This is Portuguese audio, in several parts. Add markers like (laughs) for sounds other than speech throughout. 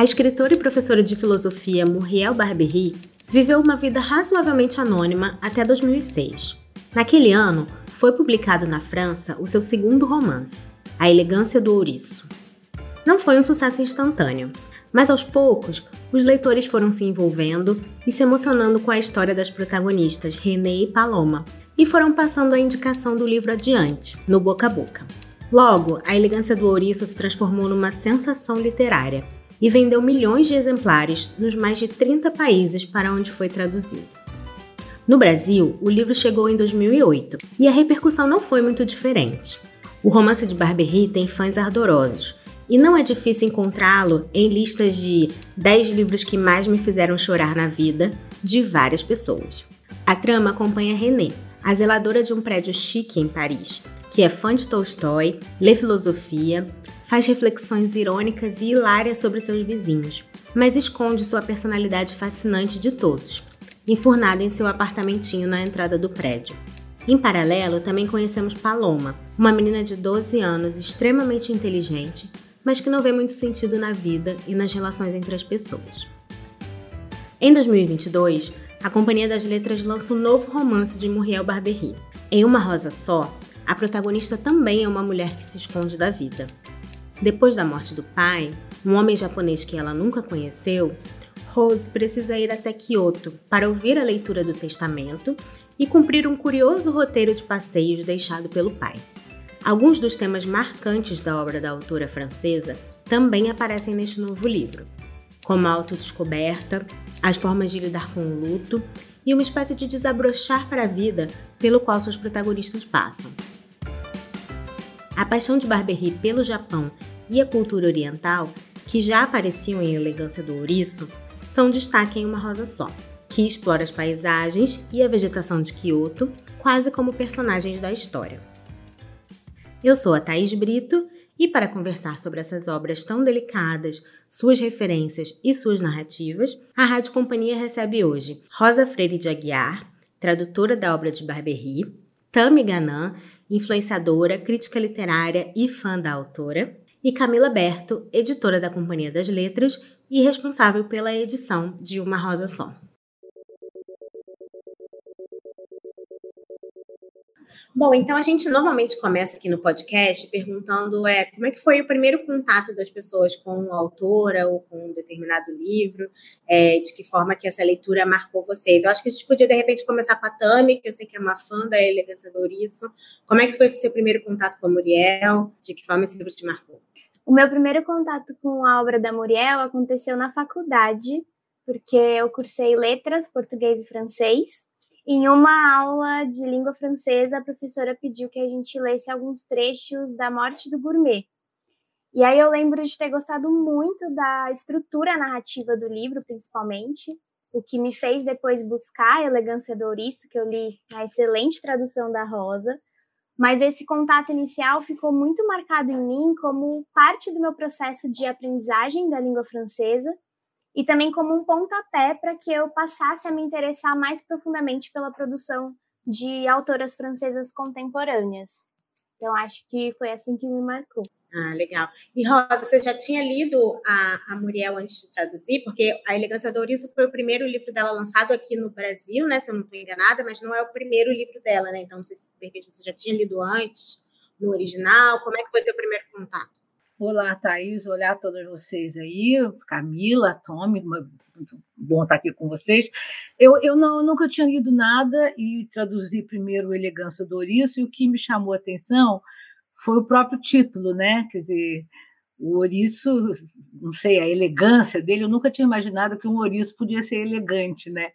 A escritora e professora de filosofia Muriel Barbery viveu uma vida razoavelmente anônima até 2006. Naquele ano, foi publicado na França o seu segundo romance, A Elegância do Ouriço. Não foi um sucesso instantâneo, mas aos poucos os leitores foram se envolvendo e se emocionando com a história das protagonistas René e Paloma, e foram passando a indicação do livro adiante, no boca a boca. Logo, A Elegância do Ouriço se transformou numa sensação literária e vendeu milhões de exemplares nos mais de 30 países para onde foi traduzido. No Brasil, o livro chegou em 2008 e a repercussão não foi muito diferente. O romance de Barberry tem fãs ardorosos e não é difícil encontrá-lo em listas de 10 livros que mais me fizeram chorar na vida de várias pessoas. A trama acompanha René, a zeladora de um prédio chique em Paris, que é fã de Tolstói, lê filosofia, faz reflexões irônicas e hilárias sobre seus vizinhos, mas esconde sua personalidade fascinante de todos, enfurnada em seu apartamentinho na entrada do prédio. Em paralelo, também conhecemos Paloma, uma menina de 12 anos extremamente inteligente, mas que não vê muito sentido na vida e nas relações entre as pessoas. Em 2022, a Companhia das Letras lança um novo romance de Muriel Barbery. Em Uma Rosa Só, a protagonista também é uma mulher que se esconde da vida. Depois da morte do pai, um homem japonês que ela nunca conheceu, Rose precisa ir até Kyoto para ouvir a leitura do testamento e cumprir um curioso roteiro de passeios deixado pelo pai. Alguns dos temas marcantes da obra da autora francesa também aparecem neste novo livro, como a autodescoberta, as formas de lidar com o luto e uma espécie de desabrochar para a vida pelo qual seus protagonistas passam. A paixão de Barberry pelo Japão e a cultura oriental, que já apareciam em Elegância do Ouriço, são destaque em Uma Rosa Só, que explora as paisagens e a vegetação de Kyoto quase como personagens da história. Eu sou a Thaís Brito e para conversar sobre essas obras tão delicadas, suas referências e suas narrativas, a Rádio Companhia recebe hoje Rosa Freire de Aguiar, tradutora da obra de Barberry, Tami Ganan, influenciadora, crítica literária e fã da autora, e Camila Berto, editora da Companhia das Letras e responsável pela edição de Uma Rosa Só. Bom, então a gente normalmente começa aqui no podcast perguntando é, como é que foi o primeiro contato das pessoas com a autora ou com um determinado livro, é, de que forma que essa leitura marcou vocês. Eu acho que a gente podia, de repente, começar com a Tami, que eu sei que é uma fã da Elegância Ouriço. Como é que foi esse seu primeiro contato com a Muriel? De que forma esse livro te marcou? O meu primeiro contato com a obra da Muriel aconteceu na faculdade, porque eu cursei letras, português e francês. Em uma aula de língua francesa, a professora pediu que a gente lesse alguns trechos da Morte do Gourmet. E aí eu lembro de ter gostado muito da estrutura narrativa do livro, principalmente, o que me fez depois buscar a Elegância do Ouriço, que eu li na excelente tradução da Rosa. Mas esse contato inicial ficou muito marcado em mim como parte do meu processo de aprendizagem da língua francesa e também como um pontapé para que eu passasse a me interessar mais profundamente pela produção de autoras francesas contemporâneas. Então, acho que foi assim que me marcou. Ah, legal. E Rosa, você já tinha lido a, a Muriel antes de traduzir? Porque A Elegância do Ouriço foi o primeiro livro dela lançado aqui no Brasil, né? Se eu não estou enganada, mas não é o primeiro livro dela, né? Então, não sei se de repente você já tinha lido antes, no original. Como é que foi seu primeiro contato? Olá, Thaís. Olá a todos vocês aí. Camila, Tommy, muito bom estar aqui com vocês. Eu, eu não, nunca tinha lido nada e traduzi primeiro Elegância do Ouriço, e o que me chamou a atenção foi o próprio título, né? Quer dizer, o ouriço, não sei, a elegância dele, eu nunca tinha imaginado que um ouriço podia ser elegante, né?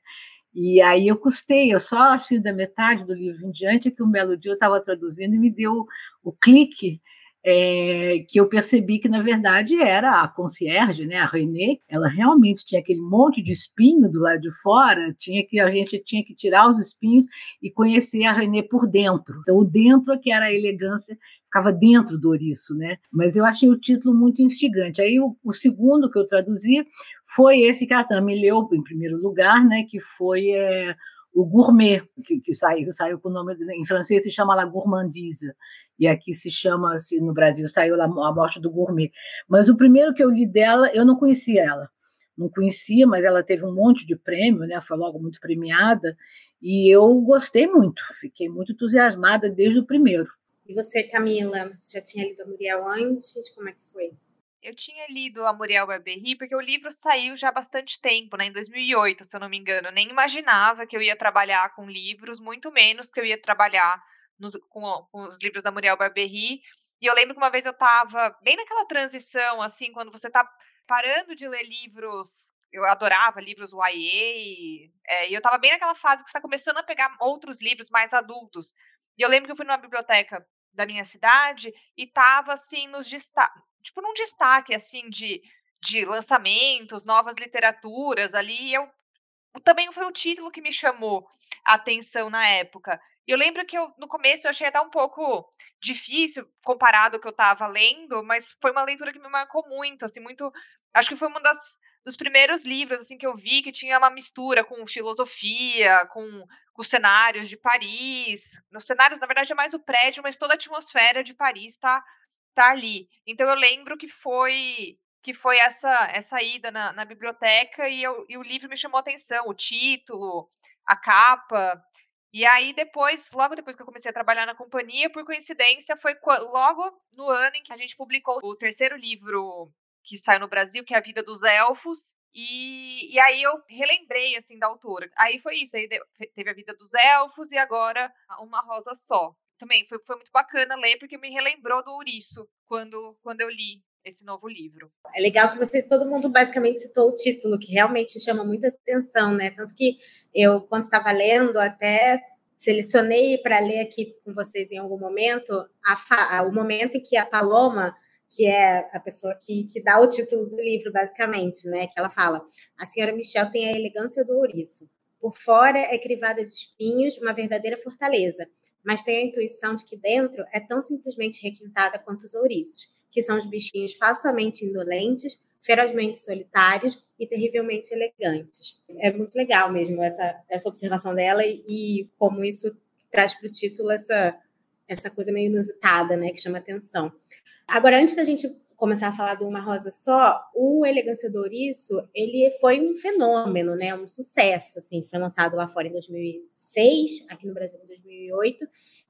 E aí eu custei, eu só achei da metade do livro em diante que um belo dia eu estava traduzindo e me deu o clique é, que eu percebi que, na verdade, era a concierge, né, a Renée, ela realmente tinha aquele monte de espinho do lado de fora, tinha que a gente tinha que tirar os espinhos e conhecer a Renée por dentro. Então, o dentro é que era a elegância, ficava dentro do ouriço, né? Mas eu achei o título muito instigante. Aí, o, o segundo que eu traduzi foi esse que a Tami leu, em primeiro lugar, né, que foi é, o gourmet, que, que saiu, saiu com o nome em francês se chama La Gourmandise, e aqui se chama, no Brasil saiu A Morte do Gourmet. Mas o primeiro que eu li dela, eu não conhecia ela, não conhecia, mas ela teve um monte de prêmio, né? Foi logo muito premiada, e eu gostei muito, fiquei muito entusiasmada desde o primeiro. E você, Camila, já tinha lido a Muriel antes? Como é que foi? Eu tinha lido a Muriel Barberry porque o livro saiu já há bastante tempo, né, em 2008, se eu não me engano. Nem imaginava que eu ia trabalhar com livros, muito menos que eu ia trabalhar nos, com, com, os livros da Muriel Barberry. E eu lembro que uma vez eu estava bem naquela transição, assim, quando você está parando de ler livros. Eu adorava livros YA, é, e eu estava bem naquela fase que está começando a pegar outros livros mais adultos. E eu lembro que eu fui numa biblioteca da minha cidade e tava assim nos destaques, tipo num destaque assim de, de lançamentos, novas literaturas ali, eu também foi o título que me chamou a atenção na época. Eu lembro que eu, no começo eu achei até um pouco difícil comparado ao que eu estava lendo, mas foi uma leitura que me marcou muito, assim, muito. Acho que foi uma das dos primeiros livros assim que eu vi que tinha uma mistura com filosofia, com, com cenários de Paris. Nos cenários, na verdade, é mais o prédio, mas toda a atmosfera de Paris está tá ali. Então eu lembro que foi que foi essa essa ida na, na biblioteca e, eu, e o livro me chamou a atenção, o título, a capa. E aí depois, logo depois que eu comecei a trabalhar na companhia, por coincidência, foi logo no ano em que a gente publicou o terceiro livro que saiu no Brasil, que é A Vida dos Elfos. E, e aí eu relembrei, assim, da autora. Aí foi isso, aí teve A Vida dos Elfos e agora Uma Rosa Só. Também foi, foi muito bacana ler, porque me relembrou do Ouriço, quando, quando eu li esse novo livro. É legal que você, todo mundo basicamente citou o título, que realmente chama muita atenção, né? Tanto que eu, quando estava lendo, até selecionei para ler aqui com vocês em algum momento a, o momento em que a Paloma que é a pessoa que, que dá o título do livro, basicamente, né? Que ela fala: a senhora Michel tem a elegância do ouriço. Por fora é crivada de espinhos, uma verdadeira fortaleza, mas tem a intuição de que dentro é tão simplesmente requintada quanto os ouriços, que são os bichinhos falsamente indolentes, ferozmente solitários e terrivelmente elegantes. É muito legal mesmo essa, essa observação dela e, e como isso traz para o título essa, essa coisa meio inusitada, né, que chama atenção. Agora, antes da gente começar a falar do Uma Rosa Só, o Elegância do Ouriço, ele foi um fenômeno, né? Um sucesso, assim. Foi lançado lá fora em 2006, aqui no Brasil em 2008.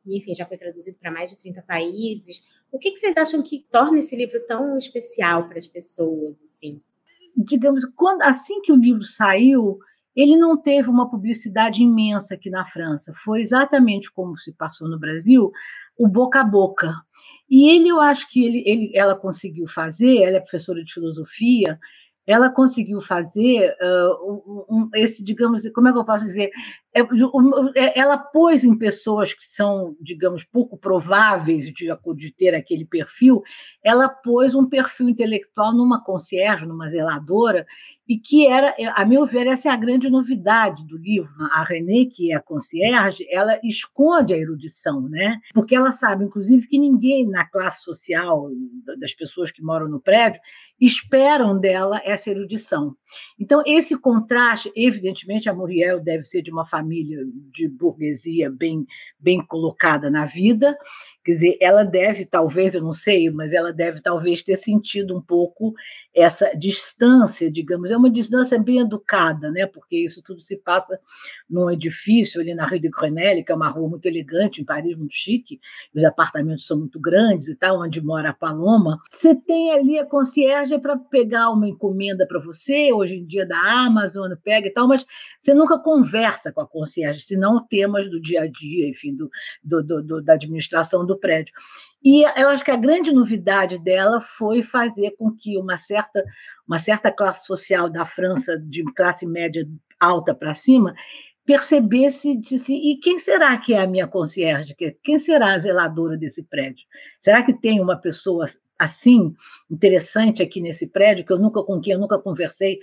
E, enfim, já foi traduzido para mais de 30 países. O que, que vocês acham que torna esse livro tão especial para as pessoas, assim? Digamos, quando, assim que o livro saiu, ele não teve uma publicidade imensa aqui na França. Foi exatamente como se passou no Brasil, o boca a boca. E ele, eu acho que ele, ele, ela conseguiu fazer, ela é professora de filosofia, ela conseguiu fazer uh, um, esse, digamos, como é que eu posso dizer? É, é, ela pôs em pessoas que são, digamos, pouco prováveis de, de ter aquele perfil, ela pôs um perfil intelectual numa concierge, numa zeladora, e que era, a meu ver, essa é a grande novidade do livro. A René, que é a concierge, ela esconde a erudição, né? Porque ela sabe, inclusive, que ninguém na classe social das pessoas que moram no prédio esperam dela essa erudição. Então, esse contraste, evidentemente, a Muriel deve ser de uma família de burguesia bem, bem colocada na vida, Quer dizer, ela deve, talvez, eu não sei, mas ela deve talvez ter sentido um pouco essa distância, digamos, é uma distância bem educada, né? Porque isso tudo se passa num edifício ali na Rue de Grenelle, que é uma rua muito elegante, em Paris, muito chique, os apartamentos são muito grandes e tal, onde mora a Paloma. Você tem ali a concierge para pegar uma encomenda para você, hoje em dia da Amazon, pega e tal, mas você nunca conversa com a concierge, senão temas do dia a dia, enfim, do, do, do da administração do do prédio. E eu acho que a grande novidade dela foi fazer com que uma certa, uma certa classe social da França, de classe média alta para cima, percebesse, disse, e quem será que é a minha concierge? Quem será a zeladora desse prédio? Será que tem uma pessoa assim interessante aqui nesse prédio que eu nunca com quem eu nunca conversei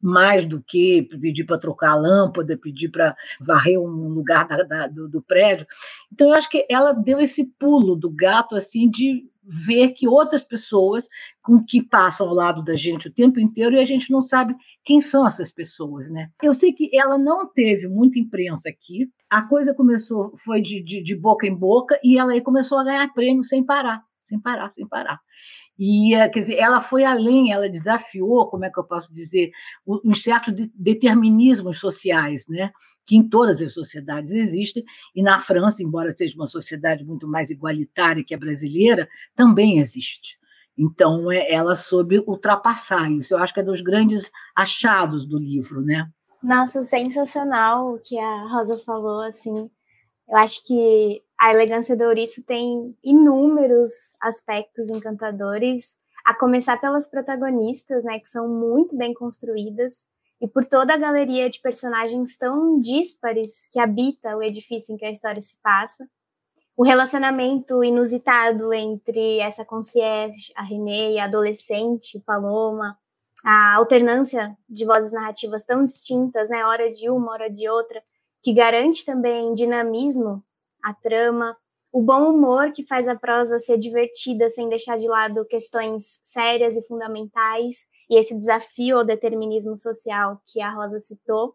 mais do que pedir para trocar a lâmpada, pedir para varrer um lugar da, da, do, do, prédio. Então eu acho que ela deu esse pulo do gato assim de ver que outras pessoas com que passam ao lado da gente o tempo inteiro e a gente não sabe quem são essas pessoas, né? Eu sei que ela não teve muita imprensa aqui. A coisa começou, foi de, de, de boca em boca e ela aí começou a ganhar prêmio sem parar, sem parar, sem parar. E, eh, quer dizer, ela foi além, ela desafiou, como é que eu posso dizer, uns certos determinismos sociais, né? Que em todas as sociedades existem, e na França, embora seja uma sociedade muito mais igualitária que a brasileira, também existe. Então, é, ela soube ultrapassar isso. Eu acho que é dos grandes achados do livro, né? Nossa, sensacional o que a Rosa falou, assim. Eu acho que a elegância do ouriço tem inúmeros aspectos encantadores, a começar pelas protagonistas, né, que são muito bem construídas e por toda a galeria de personagens tão díspares que habita o edifício em que a história se passa. O relacionamento inusitado entre essa concierge, a René, e a adolescente, Paloma, a alternância de vozes narrativas tão distintas, né, hora de uma, hora de outra, que garante também dinamismo à trama, o bom humor que faz a prosa ser divertida sem deixar de lado questões sérias e fundamentais, e esse desafio ao determinismo social que a Rosa citou,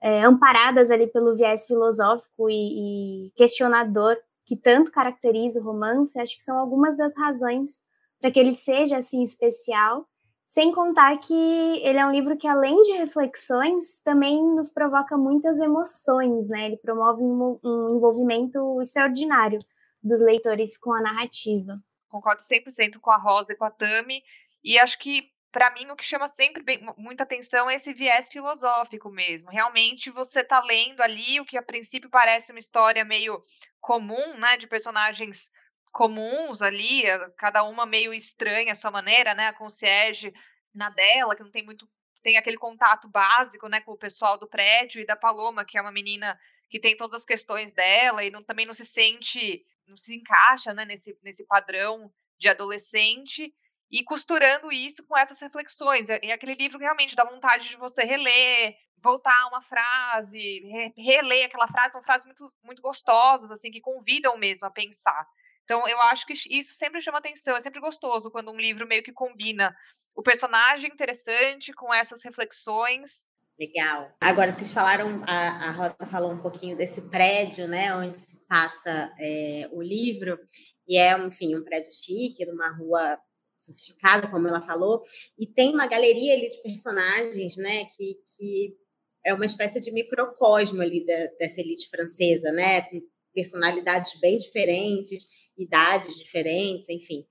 é, amparadas ali pelo viés filosófico e, e questionador que tanto caracteriza o romance, acho que são algumas das razões para que ele seja assim especial, sem contar que ele é um livro que além de reflexões, também nos provoca muitas emoções, né? Ele promove um, um envolvimento extraordinário dos leitores com a narrativa. Concordo 100% com a Rosa e com a Tami, e acho que para mim, o que chama sempre bem, muita atenção é esse viés filosófico mesmo. Realmente, você está lendo ali o que a princípio parece uma história meio comum, né, de personagens comuns ali, cada uma meio estranha à sua maneira, né, a concierge na dela, que não tem muito, tem aquele contato básico, né, com o pessoal do prédio, e da Paloma, que é uma menina que tem todas as questões dela e não, também não se sente, não se encaixa, né, nesse, nesse padrão de adolescente, e costurando isso com essas reflexões. E aquele livro realmente dá vontade de você reler, voltar uma frase, reler aquela frase, são frases muito, muito gostosas, assim, que convidam mesmo a pensar. Então, eu acho que isso sempre chama atenção, é sempre gostoso quando um livro meio que combina o personagem interessante com essas reflexões. Legal. Agora, vocês falaram, a, a Rosa falou um pouquinho desse prédio, né, onde se passa é, o livro, e é, enfim, um prédio chique, numa rua sofisticada, como ela falou, e tem uma galeria ali de personagens, né, que, que é uma espécie de microcosmo ali da, dessa elite francesa, né, com personalidades bem diferentes, idades diferentes, enfim.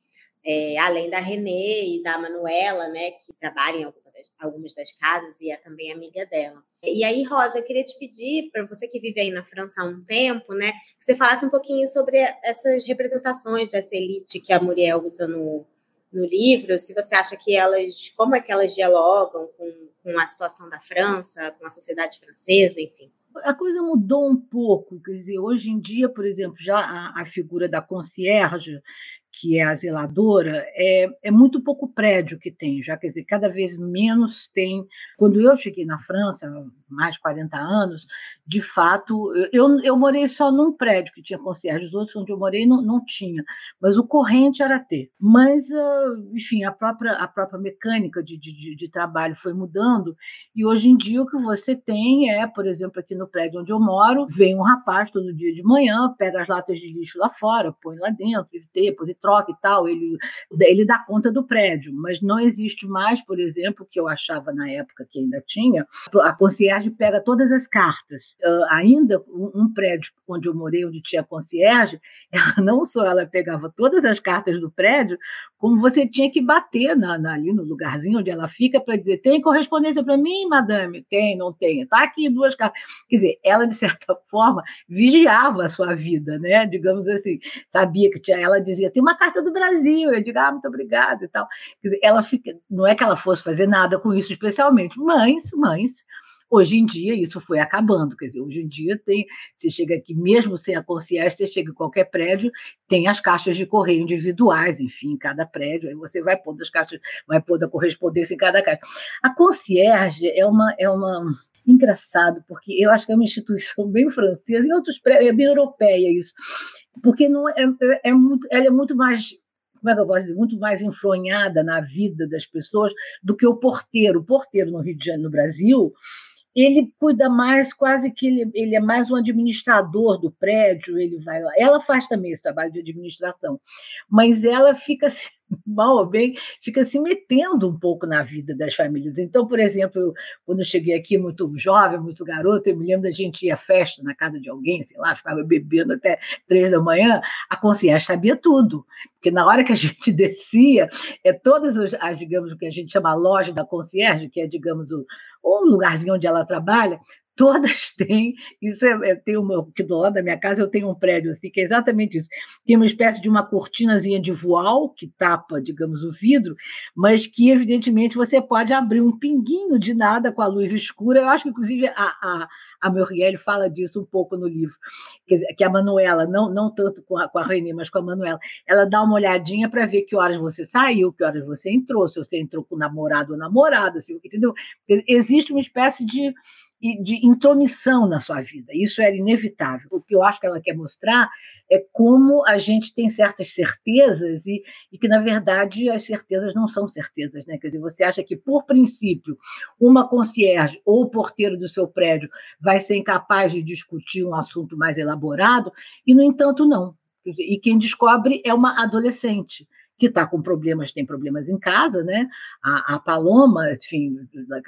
É, além da Renée e da Manuela, né, que trabalham em algumas das, algumas das casas e é também amiga dela. E aí, Rosa, eu queria te pedir, para você que vive aí na França há um tempo, né, que você falasse um pouquinho sobre essas representações dessa elite que a Muriel usa no, no livro, se você acha que elas, como é que elas dialogam com, com a situação da França, com a sociedade francesa, enfim. A coisa mudou um pouco, quer dizer, hoje em dia, por exemplo, já a, a figura da concierge, que é a zeladora, é, é muito pouco prédio que tem, já quer dizer, cada vez menos tem. Quando eu cheguei na França, mais de 40 anos, de fato, eu, eu morei só num prédio que tinha concierge, os outros onde eu morei não, não tinha, mas o corrente era ter. Mas, ah, enfim, a própria, a própria mecânica de, de, de trabalho foi mudando, e hoje em dia o que você tem é, por exemplo, aqui no prédio onde eu moro, vem um rapaz todo dia de manhã, pega as latas de lixo lá fora, põe lá dentro, depois troca e tal, ele, ele dá conta do prédio, mas não existe mais, por exemplo, que eu achava na época que ainda tinha, a concierge pega todas as cartas. Uh, ainda um, um, prédio onde eu morei, onde tinha concierge, (laughs) ela, não só ela pegava todas as cartas do prédio, como você tinha que bater na, na, ali no lugarzinho onde ela fica para dizer: tem correspondência para mim, madame? Tem, não tem. Está aqui duas cartas. Quer dizer, ela, de certa forma, vigiava a sua vida, né? Digamos assim, sabia que tinha. Ela dizia: tem uma uma carta do Brasil. Eu digo, ah, muito obrigada e tal. Ela fica, não é que ela fosse fazer nada com isso especialmente, mas, mas Hoje em dia, isso foi acabando. Quer dizer, hoje em dia tem. Você chega aqui, mesmo sem a concierge, você chega em qualquer prédio, tem as caixas de correio individuais, enfim, em cada prédio. Aí você vai pondo as caixas, vai pondo a correspondência em cada caixa. A concierge é uma. É uma engraçado, porque eu acho que é uma instituição (laughs) bem francesa, em outros prédios, é bem europeia isso porque não é, é, é muito, ela é muito mais como é que eu posso dizer, muito mais enfronhada na vida das pessoas do que o porteiro. O porteiro no Rio de Janeiro, no Brasil, ele cuida mais, quase que ele, ele é mais um administrador do prédio, ele vai lá. Ela faz também esse trabalho de administração, mas ela fica (laughs) mal ou bem, fica se metendo um pouco na vida das famílias. Então, por exemplo, quando eu cheguei aqui muito jovem, muito garoto, eu me lembro da gente à festa na casa de alguém, sei lá, ficava (laughs) bebendo até três da manhã, a concierge sabia tudo, porque na hora que a (laughs) gente descia, é todas as, digamos, o que a gente chama a loja da concierge, que é, digamos, o, o lugarzinho onde ela trabalha, todas (laughs) têm, isso é, é tem uma, que do lado da minha casa eu tenho um prédio assim, que é exatamente isso. Tem uma espécie de uma cortinazinha de voal que tapa, digamos, o vidro, mas que evidentemente você pode abrir um pinguinho de nada com a luz escura. Eu acho que inclusive a, a a Muriel fala disso um pouco no livro, que a Manuela, não, não tanto com a, com a Rainha, mas com a Manuela, ela dá uma olhadinha para ver que horas você saiu, que horas você entrou, se você entrou com o namorado ou namorada, se, entendeu? Existe uma espécie de de intromissão na sua vida. Isso era inevitável. O que eu acho que ela quer mostrar é como a gente tem certas certezas e, e, que, na verdade, as certezas não são certezas. Né? Quer dizer, você acha que, por princípio, uma concierge ou o porteiro do seu prédio vai ser incapaz de discutir um assunto mais elaborado, e, no entanto, não. Dizer, e quem descobre é uma adolescente que está com problemas, tem problemas em casa, né? A, a, Paloma, enfim,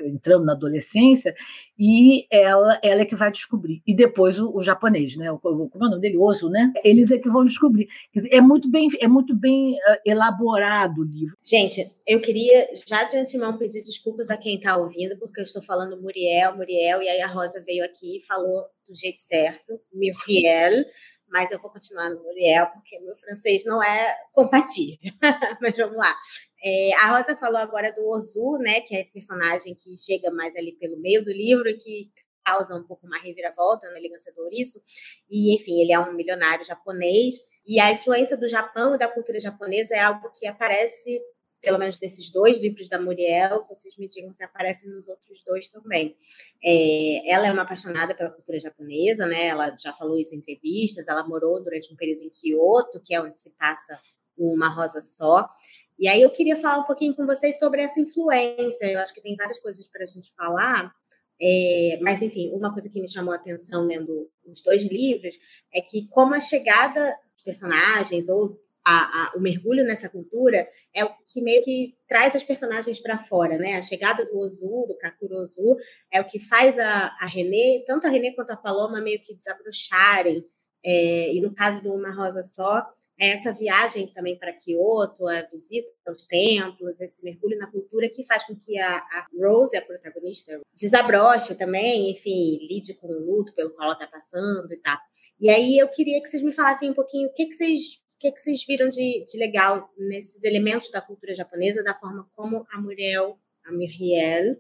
entrando na adolescência, e ela, ela é que vai descobrir. E depois o, o japonês, né? O, como é o nome dele? Oso, né? Eles é que vão descobrir. É muito bem, é muito bem uh, elaborado o livro. Gente, eu queria já de antemão pedir desculpas a quem está ouvindo, porque eu estou falando Muriel, Muriel, e aí a Rosa veio aqui e falou do jeito certo, Muriel mas eu vou continuar no Muriel, porque meu francês não é compatível. (laughs) mas vamos lá. É, a Rosa falou agora do Ozu, né, que é esse personagem que chega mais ali pelo meio do livro e que causa um pouco uma reviravolta na Elegância do Ouriço. E, enfim, ele é um milionário japonês. E a influência do Japão e da cultura japonesa é algo que aparece pelo menos desses dois livros da Muriel, vocês me digam se aparecem nos outros dois também. É, ela é uma apaixonada pela cultura japonesa, né? Ela já falou isso em entrevistas. Ela morou durante um período em Kyoto, que é onde se passa uma rosa só. E aí eu queria falar um pouquinho com vocês sobre essa influência. Eu acho que tem várias coisas para a gente falar. É, mas, enfim, uma coisa que me chamou a atenção lendo os dois livros é que, como a chegada dos personagens ou a, a, o mergulho nessa cultura é o que meio que traz as personagens para fora, né? A chegada do Ozu, do Kakuro Ozu, é o que faz a, a René, tanto a René quanto a Paloma, meio que desabrocharem. É, e no caso do Uma Rosa Só, é essa viagem também para Kyoto, a visita aos templos, esse mergulho na cultura que faz com que a, a Rose, a protagonista, desabroche também, enfim, lide com o luto pelo qual ela está passando e tal. E aí eu queria que vocês me falassem um pouquinho o que, que vocês que, que vocês viram de, de legal nesses elementos da cultura japonesa, da forma como a Muriel, a Muriel,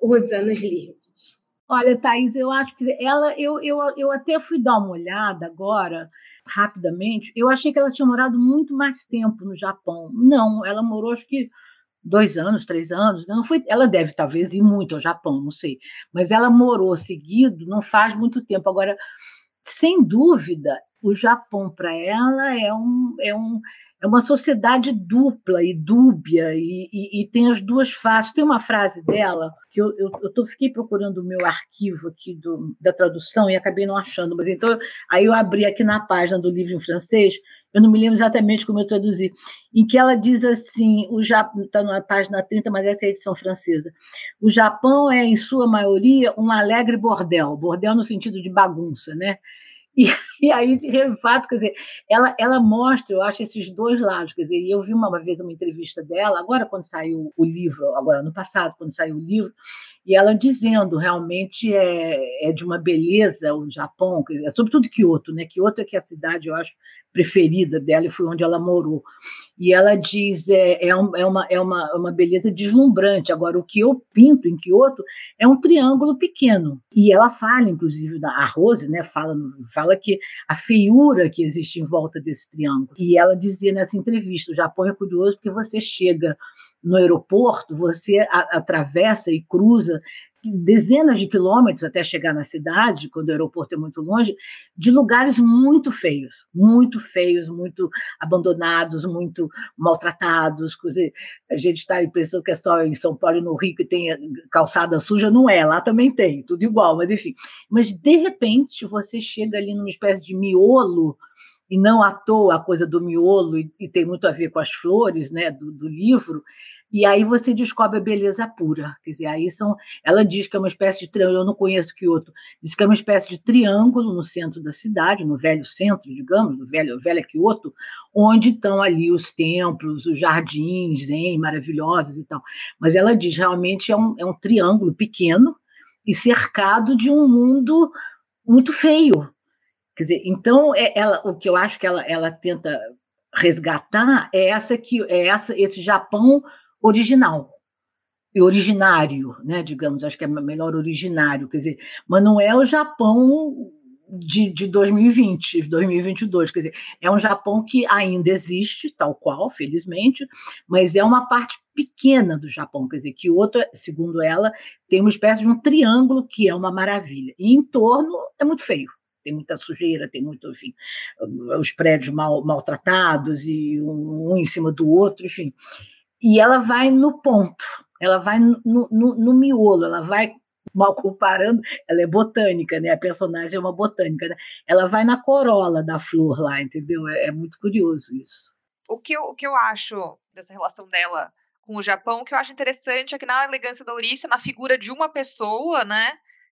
usa nos livros? Olha, Thaís, eu acho que ela, eu, eu, eu até fui dar uma olhada agora, rapidamente. Eu achei que ela tinha morado muito mais tempo no Japão. Não, ela morou, acho que dois anos, três anos. Não foi, ela deve talvez ir muito ao Japão, não sei. Mas ela morou seguido, não faz muito tempo. Agora, sem dúvida, o Japão para ela é, um, é, um, é uma sociedade dupla e dúbia, e, e, e, tem as duas faces. Tem uma frase dela, que eu, eu, eu tô, fiquei procurando o meu arquivo aqui do, da tradução e acabei não achando, mas então aí eu abri aqui na página do livro em francês, eu não me lembro exatamente como eu traduzi, em que ela diz assim, o Japão, está na página 30, mas essa é a edição francesa, o Japão é, em sua maioria, um alegre bordel, bordel no sentido de bagunça, né? E, (laughs) e aí, de fato, quer dizer, ela, ela mostra, eu acho, esses dois lados. Quer dizer, eu vi uma vez uma entrevista dela, agora quando saiu o livro, agora no passado, quando saiu o livro, e ela dizendo realmente é, é de uma beleza o Japão, dizer, sobretudo Kyoto, né? Kyoto é que é a cidade, eu acho, preferida dela e foi onde ela morou. E ela diz é, é, um, é, uma, é uma, uma beleza deslumbrante. Agora, o que eu pinto em Kyoto é um triângulo pequeno. E ela fala, inclusive, a Rose né, fala, fala que a feiura que existe em volta desse triângulo. E ela dizia nessa entrevista: o Japão é curioso porque você chega no aeroporto, você a, atravessa e cruza dezenas de quilômetros até chegar na cidade, quando o aeroporto é muito longe, de lugares muito feios, muito feios, muito abandonados, muito maltratados. A gente está a impressão que é só em São Paulo e no Rio que tem calçada suja, não é, lá também tem, tudo igual, mas enfim. Mas de repente você chega ali numa espécie de miolo e não à toa a coisa do miolo, e, e tem muito a ver com as flores né, do, do livro, e aí você descobre a beleza pura. Quer dizer, aí são. Ela diz que é uma espécie de triângulo, eu não conheço que outro, diz que é uma espécie de triângulo no centro da cidade, no velho centro, digamos, no velho, velho Kyoto, onde estão ali os templos, os jardins zen, maravilhosos e tal. Mas ela diz realmente é um, é um triângulo pequeno e cercado de um mundo muito feio. Quer dizer, então é, ela, o que eu acho que ela, ela tenta resgatar é essa que é essa esse Japão original e originário, né, digamos, acho que é melhor originário, quer dizer, mas não é o Japão de, de 2020, 2022, quer dizer, é um Japão que ainda existe, tal qual, felizmente, mas é uma parte pequena do Japão, quer dizer, que outra, segundo ela, tem uma espécie de um triângulo que é uma maravilha, e em torno é muito feio, tem muita sujeira, tem muito, enfim, os prédios mal, maltratados e um, um em cima do outro, enfim e ela vai no ponto, ela vai no, no, no miolo, ela vai mal comparando, ela é botânica, né? A personagem é uma botânica, né? Ela vai na corola da flor lá, entendeu? É, é muito curioso isso. O que, eu, o que eu acho dessa relação dela com o Japão, o que eu acho interessante é que na elegância da Eurícia, na figura de uma pessoa, né?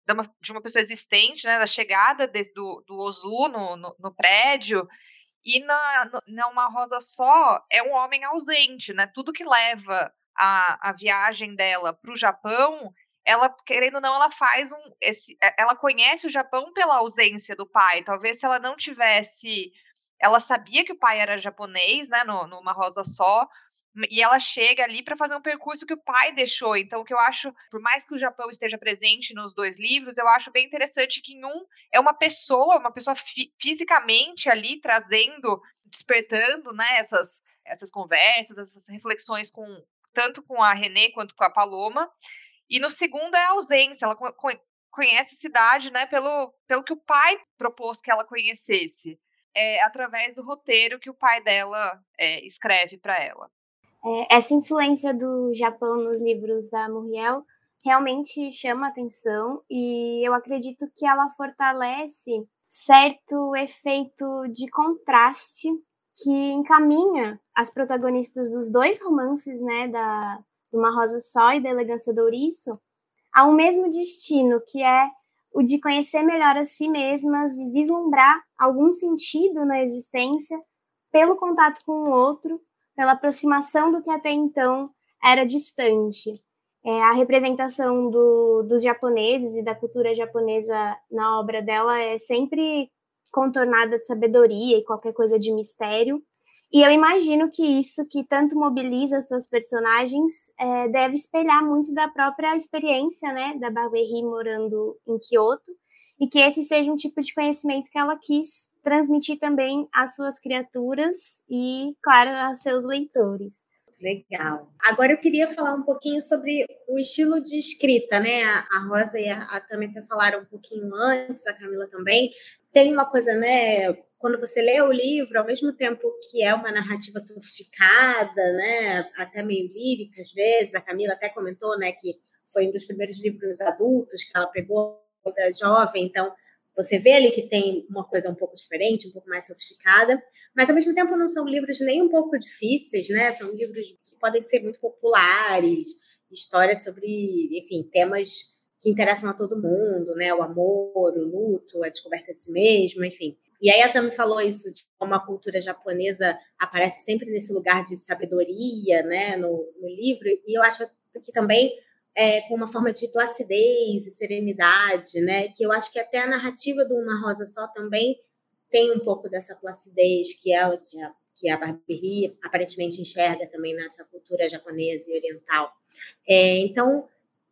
De uma, de uma pessoa existente, né? Da chegada de, do, do Ozu no, no, no prédio, e na, na Uma Rosa Só é um homem ausente, né? Tudo que leva a, a viagem dela para o Japão, ela, querendo ou não, ela faz um. Esse, é, ela conhece o Japão pela ausência do pai. Talvez se ela não tivesse. Ela sabia que o pai era japonês, né? No, numa Rosa Só, e ela chega ali para fazer um percurso que o pai deixou. Então, o que eu acho, por mais que o Japão esteja presente nos dois livros, eu acho bem interessante que em um é uma pessoa, uma pessoa fi fisicamente ali trazendo, despertando, né, essas essas conversas, essas reflexões com tanto com a Renê quanto com a Paloma. E no segundo é a ausência, ela conhece a cidade, né, pelo pelo que o pai propôs que ela conhecesse. É, através do roteiro que o pai dela é, escreve para ela. É, essa influência do Japão nos livros da Muriel realmente chama atenção e eu acredito que ela fortalece certo efeito de contraste que encaminha as protagonistas dos dois romances, né, da Uma Rosa Só e da Elegância do Ouriço, a um mesmo destino, que é o de conhecer melhor a si mesmas e vislumbrar algum sentido na existência pelo contato com o outro pela aproximação do que até então era distante. É, a representação do, dos japoneses e da cultura japonesa na obra dela é sempre contornada de sabedoria e qualquer coisa de mistério. E eu imagino que isso que tanto mobiliza suas personagens é, deve espelhar muito da própria experiência né, da Barberry morando em Kyoto e que esse seja um tipo de conhecimento que ela quis transmitir também às suas criaturas e, claro, aos seus leitores. Legal. Agora eu queria falar um pouquinho sobre o estilo de escrita, né? A Rosa e a Tami até falaram um pouquinho antes, a Camila também. Tem uma coisa, né? Quando você lê o livro, ao mesmo tempo que é uma narrativa sofisticada, né? Até meio lírica às vezes, a Camila até comentou, né, que foi um dos primeiros livros adultos que ela pegou da jovem, então você vê ali que tem uma coisa um pouco diferente, um pouco mais sofisticada, mas ao mesmo tempo não são livros nem um pouco difíceis, né? São livros que podem ser muito populares, histórias sobre, enfim, temas que interessam a todo mundo, né? O amor, o luto, a descoberta de si mesmo, enfim. E aí a Tami falou isso de como a cultura japonesa aparece sempre nesse lugar de sabedoria, né, no, no livro, e eu acho que também é, com uma forma de placidez e serenidade, né? Que eu acho que até a narrativa do Uma Rosa Só também tem um pouco dessa placidez que ela, que a, que a Barberie aparentemente enxerga também nessa cultura japonesa e oriental. É, então,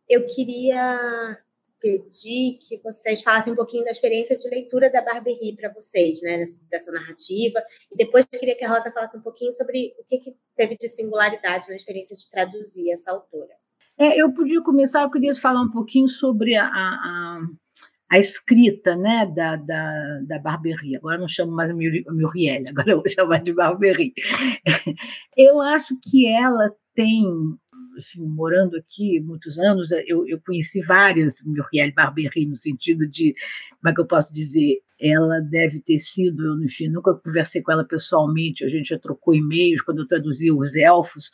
eu queria pedir que vocês falassem um pouquinho da experiência de leitura da Barberie para vocês, né, dessa narrativa. E depois queria que a Rosa falasse um pouquinho sobre o que, que teve de singularidade na experiência de traduzir essa autora. É, eu podia começar, eu queria falar um pouquinho sobre a, a, a escrita né, da, da, da Barberie. Agora não chamo mais Muriel, agora eu vou chamar de Barberie. (laughs) Eu acho que ela tem, enfim, morando aqui muitos anos, eu, eu conheci várias Muriel Barberie, no sentido de, como é que eu posso dizer, ela deve ter sido, eu, enfim, nunca conversei com ela pessoalmente, a gente já trocou e-mails quando eu traduzia os elfos,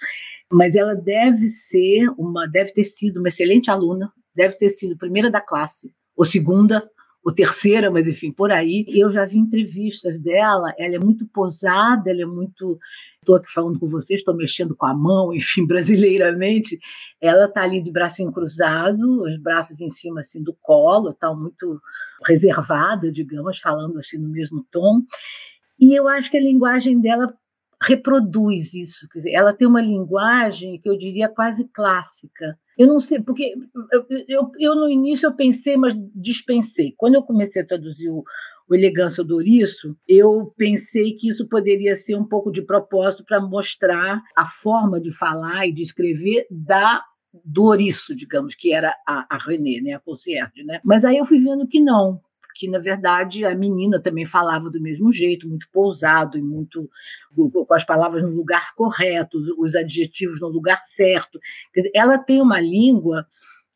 mas ela deve ser uma, deve ter sido uma excelente aluna, deve ter sido primeira da classe, ou segunda, ou terceira, mas enfim, por aí. Eu já vi entrevistas dela, ela é muito posada, ela é muito. Estou aqui falando com vocês, estou mexendo com a mão, (laughs) enfim, brasileiramente. Ela está ali de bracinho cruzado, os braços em cima assim do colo, está muito reservada, digamos, falando assim no mesmo tom. E eu acho que a linguagem dela reproduz isso. Quer dizer, ela tem uma linguagem que eu diria quase clássica. Eu não sei, porque eu, eu, eu no início eu pensei, mas dispensei. Quando eu comecei a traduzir o, o Elegância do Ouriço, eu pensei que isso poderia ser um pouco de propósito para mostrar a forma de falar e de escrever da do ouriço, digamos, que era a, a René, né, a concierge, né? Mas aí eu fui vendo que não, que na verdade a menina também falava do mesmo jeito, muito pousado e muito com as palavras no lugar correto, os adjetivos no lugar certo. Quer dizer, ela tem uma língua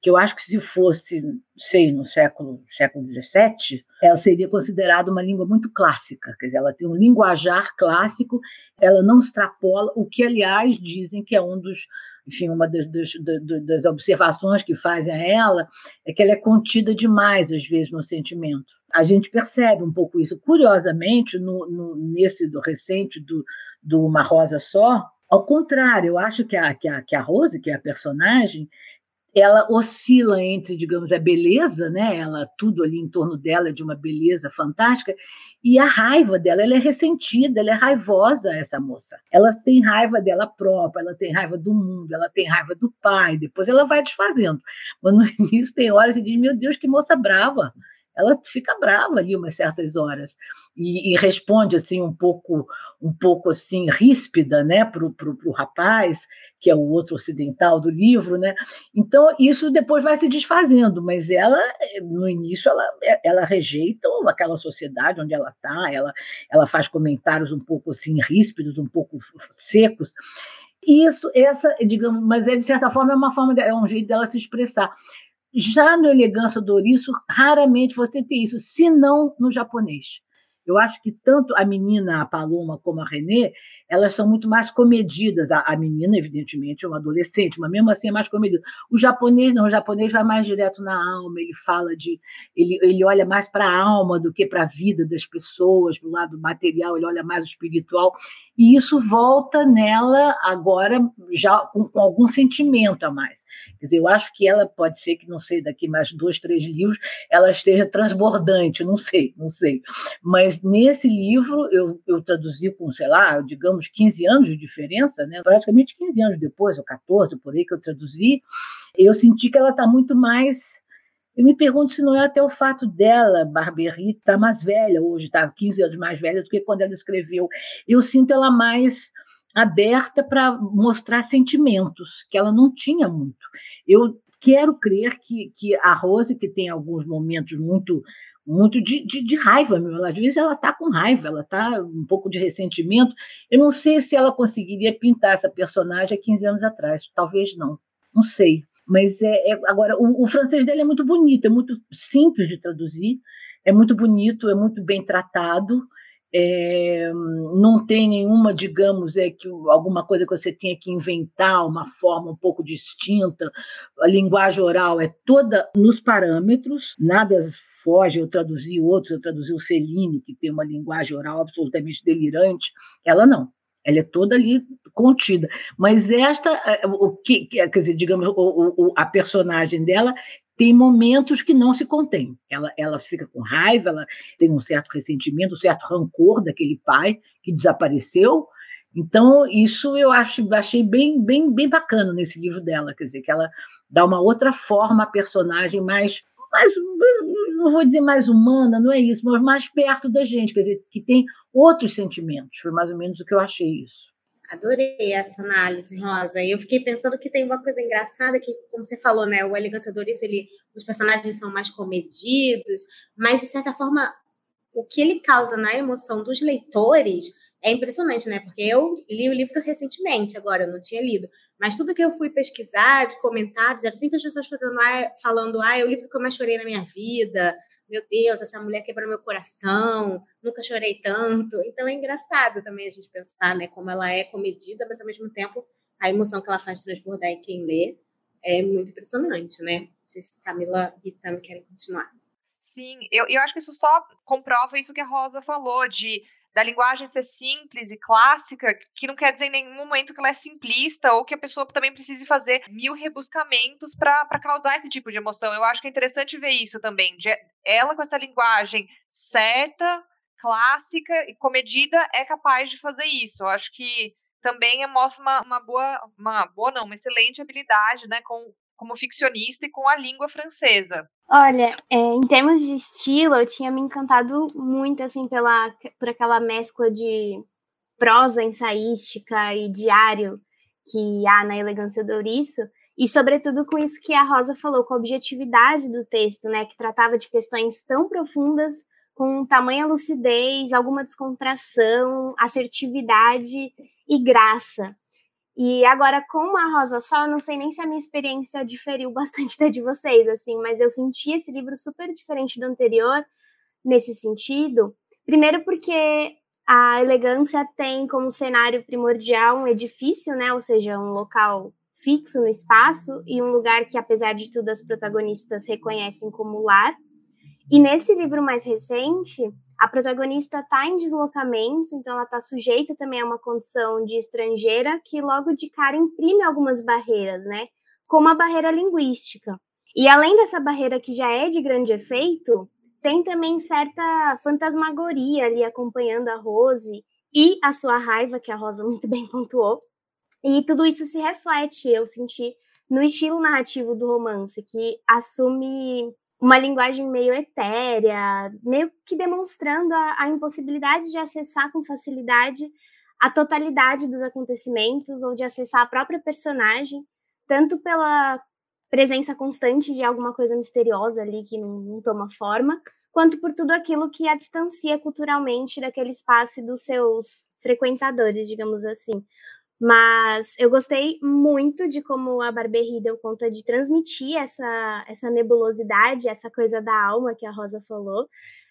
que eu acho que se fosse, sei, no século século XVII, ela seria considerada uma língua muito clássica, quer dizer, ela tem um linguajar clássico, ela não extrapola, o que, aliás, dizem que é um dos enfim, uma das, das, das, observações que fazem a ela é que ela é contida demais, às vezes, no sentimento. A gente percebe um pouco isso. Curiosamente, no, no, nesse do recente do, do Uma Rosa Só, ao contrário, eu acho que a, que, a, que a Rose, que é a personagem, ela oscila entre, digamos, a beleza, né? Ela tudo ali em torno dela é de uma beleza fantástica e a raiva dela, ela é ressentida, ela é raivosa essa moça. Ela tem raiva dela própria, ela tem raiva do mundo, ela tem raiva do pai, depois ela vai desfazendo. Mas no (laughs) início tem horas e diz: "Meu Deus, que moça brava" ela fica brava ali umas certas horas e, e responde assim um pouco um pouco assim ríspida né para o rapaz que é o outro ocidental do livro né? Então isso depois vai se desfazendo mas ela no início ela ela rejeita aquela sociedade onde ela está ela ela faz comentários um pouco assim ríspidos um pouco secos. Isso essa digamos mas é de certa forma é uma forma é um jeito dela se expressar. Já no Elegância do Ouriço, raramente você tem isso, se não no japonês. Eu acho que tanto a menina, a Paloma, como a Renê, elas são muito mais comedidas. A, a menina, evidentemente, é uma adolescente, mas mesmo assim é mais comedida. O japonês não, o japonês vai mais direto na alma, ele fala de. Ele, ele olha mais para a alma do que para a vida das pessoas, do lado material, ele olha mais o espiritual. E isso volta nela agora já com, com algum sentimento a mais. Quer dizer, eu acho que ela pode ser que, não sei, daqui mais dois, três livros, ela esteja transbordante, não sei, não sei. Mas nesse livro, eu, eu traduzi com, sei lá, digamos, 15 anos de diferença, né? praticamente 15 anos depois, ou 14, por aí que eu traduzi, eu senti que ela está muito mais. Eu me pergunto se não é até o fato dela, Barbery, estar tá mais velha hoje, está 15 anos mais velha do que quando ela escreveu. Eu sinto ela mais aberta para mostrar sentimentos, que ela não tinha muito. Eu quero crer que, que a Rose, que tem alguns momentos muito muito de, de, de raiva mesmo. Às vezes ela está com raiva, ela está um pouco de ressentimento. Eu não sei se ela conseguiria pintar essa personagem há 15 anos atrás, talvez não, não sei. Mas é, é agora o, o, francês dele é muito bonito, é muito simples de traduzir, é muito bonito, é muito bem tratado é, não tem nenhuma, digamos, é que alguma coisa que você tenha que inventar, uma forma um pouco distinta. A linguagem oral é toda nos parâmetros, nada foge. Eu traduzi outros, eu traduzi o Celine, que tem uma linguagem oral absolutamente delirante. Ela não. Ela é toda ali contida. Mas esta, é, o que, quer dizer, digamos, o, o, a personagem dela tem momentos que não se contém. Ela, ela fica com raiva, ela tem um certo ressentimento, um certo rancor daquele pai que desapareceu. Então, isso eu acho, achei bem, bem, bem bacana nesse livro dela, quer dizer, que ela dá uma outra forma à personagem mais, mais não vou dizer mais humana, não é isso, mas mais perto da gente, quer dizer, que tem outros sentimentos. Foi mais ou menos o que eu achei isso. Adorei essa análise, Rosa. E eu fiquei pensando que tem uma coisa engraçada que, como você falou, né, o Elegância Douriço, ele, os personagens são mais comedidos, mas de certa forma o que ele causa na emoção dos leitores é impressionante, né? Porque eu li o livro recentemente, agora eu não tinha lido, mas tudo que eu fui pesquisar, de comentários, era sempre as pessoas falando, ah, falando, ah, é o livro que eu mais chorei na minha vida, meu Deus, essa mulher quebrou meu coração, nunca chorei tanto. Então é engraçado também a gente pensar, né, como ela é comedida, mas ao mesmo tempo a emoção que ela faz transbordar em quem lê é muito impressionante, né? Não sei se Camila e Tami querem continuar. Sim, eu, eu acho que isso só comprova isso que a Rosa falou, de da linguagem ser simples e clássica, que não quer dizer em nenhum momento que ela é simplista ou que a pessoa também precise fazer mil rebuscamentos para causar esse tipo de emoção. Eu acho que é interessante ver isso também, de ela com essa linguagem certa, clássica e comedida é capaz de fazer isso. Eu acho que também mostra uma, uma boa, uma boa não, uma excelente habilidade, né, com como ficcionista e com a língua francesa. Olha, é, em termos de estilo, eu tinha me encantado muito assim pela por aquela mescla de prosa ensaística e diário que há na Elegância do Ouriço, e sobretudo com isso que a Rosa falou, com a objetividade do texto, né, que tratava de questões tão profundas com tamanha lucidez, alguma descontração, assertividade e graça. E agora, com a Rosa Sol, eu não sei nem se a minha experiência diferiu (laughs) bastante da de vocês, assim, mas eu senti esse livro super diferente do anterior nesse sentido. Primeiro porque a elegância tem como cenário primordial um edifício, né? Ou seja, um local fixo no espaço e um lugar que, apesar de tudo, as protagonistas reconhecem como lar. E nesse livro mais recente, a protagonista está em deslocamento, então ela está sujeita também a uma condição de estrangeira que logo de cara imprime algumas barreiras, né? Como a barreira linguística. E além dessa barreira que já é de grande efeito, tem também certa fantasmagoria ali acompanhando a Rose e a sua raiva, que a Rosa muito bem pontuou. E tudo isso se reflete, eu senti, no estilo narrativo do romance, que assume uma linguagem meio etérea, meio que demonstrando a, a, impossibilidade de acessar com facilidade a totalidade dos acontecimentos ou de acessar a própria personagem, tanto pela presença constante de alguma coisa misteriosa ali que não, não toma forma, quanto por tudo aquilo que a distancia culturalmente daquele espaço e dos seus frequentadores, digamos assim. Mas eu gostei muito de como a Barberry deu conta de transmitir essa, essa nebulosidade, essa coisa da alma que a Rosa falou,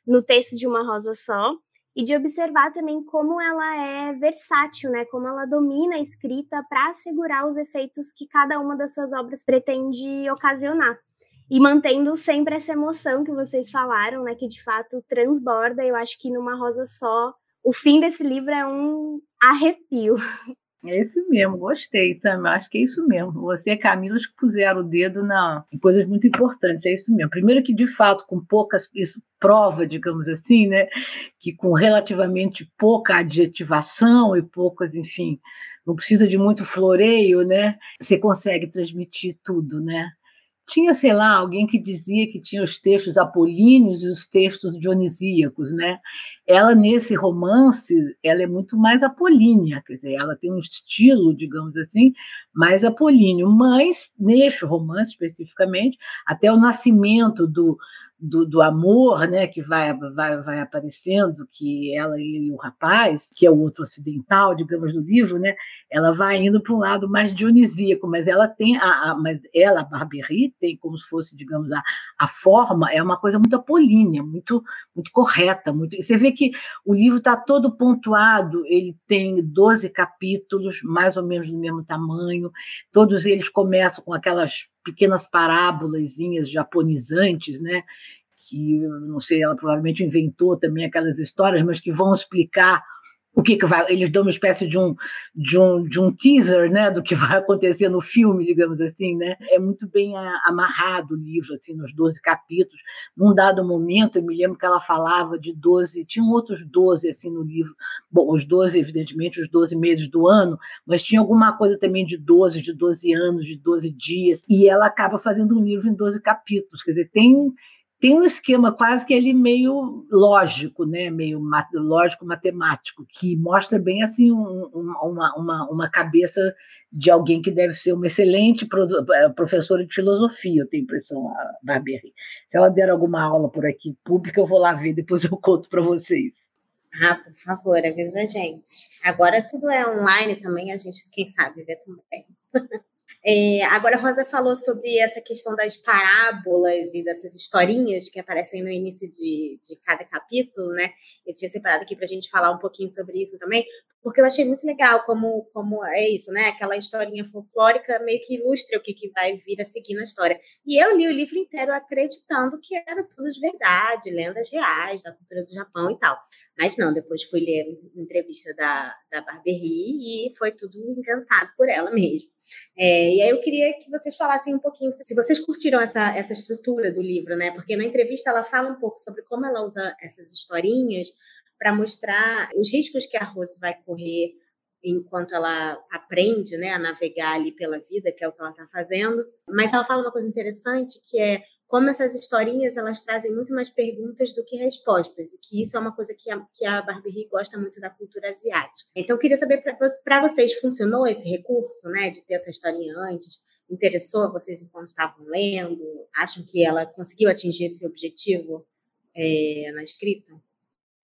no texto de Uma Rosa Só, e de observar também como ela é versátil, né? Como ela domina a escrita para assegurar os efeitos que cada uma das suas obras pretende ocasionar. E mantendo sempre essa emoção que vocês falaram, né? Que de fato transborda. Eu acho que numa Rosa Só, o fim desse livro é um arrepio. (laughs) É isso mesmo, gostei também. Acho que é isso mesmo. Você e Camila que puseram o dedo na, em coisas muito importantes. É isso mesmo. Primeiro que, de fato, com poucas. Isso prova, digamos assim, né? Que com relativamente pouca adjetivação e poucas, enfim, não precisa de muito floreio, né? Você consegue transmitir tudo, né? Tinha, sei lá, alguém que dizia que tinha os textos apolíneos e os textos dionisíacos, né? Ela, nesse romance, ela é muito mais apolínea, quer dizer, ela tem um estilo, digamos assim, mais apolíneo, mas, neste romance especificamente, até o nascimento do, do, do, amor, né, que vai, vai, vai aparecendo, que ela e o rapaz, que é o outro ocidental, digamos, do livro, né, ela vai indo para um lado mais dionisíaco, mas ela tem, a, a, mas ela, a Barberry, tem como se fosse, digamos, a, a forma, é uma coisa muito apolínea, muito, muito correta, muito, você vê que o livro está todo pontuado, ele tem 12 capítulos, mais ou menos do mesmo tamanho, todos eles começam com aquelas pequenas parábolazinhas japonizantes, né? que, não sei, ela provavelmente inventou também aquelas histórias, mas que vão explicar o que, que vai. Eles dão uma espécie de um, de, um, de um teaser né, do que (laughs) vai acontecer no filme, digamos assim. Né? É muito bem amarrado o livro, assim, nos 12 capítulos. Num dado momento, eu me lembro que ela falava de 12, tinham outros 12 assim, no livro. Bom, os 12, evidentemente, os 12 meses do ano, mas tinha alguma coisa também de 12, de 12 anos, de 12 dias. E ela acaba fazendo um livro em 12 capítulos. Quer dizer, tem tem um esquema quase que ele meio lógico, né? meio lógico matemático, que mostra bem assim um, uma, uma, uma cabeça de alguém que deve ser uma excelente eh, professora de filosofia, eu tenho impressão, a Barbieri. Se ela der alguma aula por aqui pública, eu vou lá ver, depois eu conto para vocês. Ah, por favor, avisa a gente. Agora tudo é online também, a gente, quem sabe, vê também. (laughs) É, agora, a Rosa falou sobre essa questão das parábolas e dessas historinhas que aparecem no início de, de cada capítulo, né? Eu tinha separado aqui para a gente falar um pouquinho sobre isso também, porque eu achei muito legal como, como é isso, né? Aquela historinha folclórica meio que ilustra o que, que vai vir a seguir na história. E eu li o livro inteiro acreditando que era tudo de verdade, lendas reais da cultura do Japão e tal. Mas não, depois fui ler a entrevista da, da Barberry e foi tudo encantado por ela mesmo. É, e aí eu queria que vocês falassem um pouquinho, se vocês curtiram essa, essa estrutura do livro, né? Porque na entrevista ela fala um pouco sobre como ela usa essas historinhas para mostrar os riscos que a Rose vai correr enquanto ela aprende né, a navegar ali pela vida, que é o que ela está fazendo. Mas ela fala uma coisa interessante, que é como essas historinhas elas trazem muito mais perguntas do que respostas, e que isso é uma coisa que a, que a Barbie gosta muito da cultura asiática. Então, eu queria saber para vocês, funcionou esse recurso, né, de ter essa historinha antes? Interessou vocês enquanto estavam lendo? Acham que ela conseguiu atingir esse objetivo é, na escrita?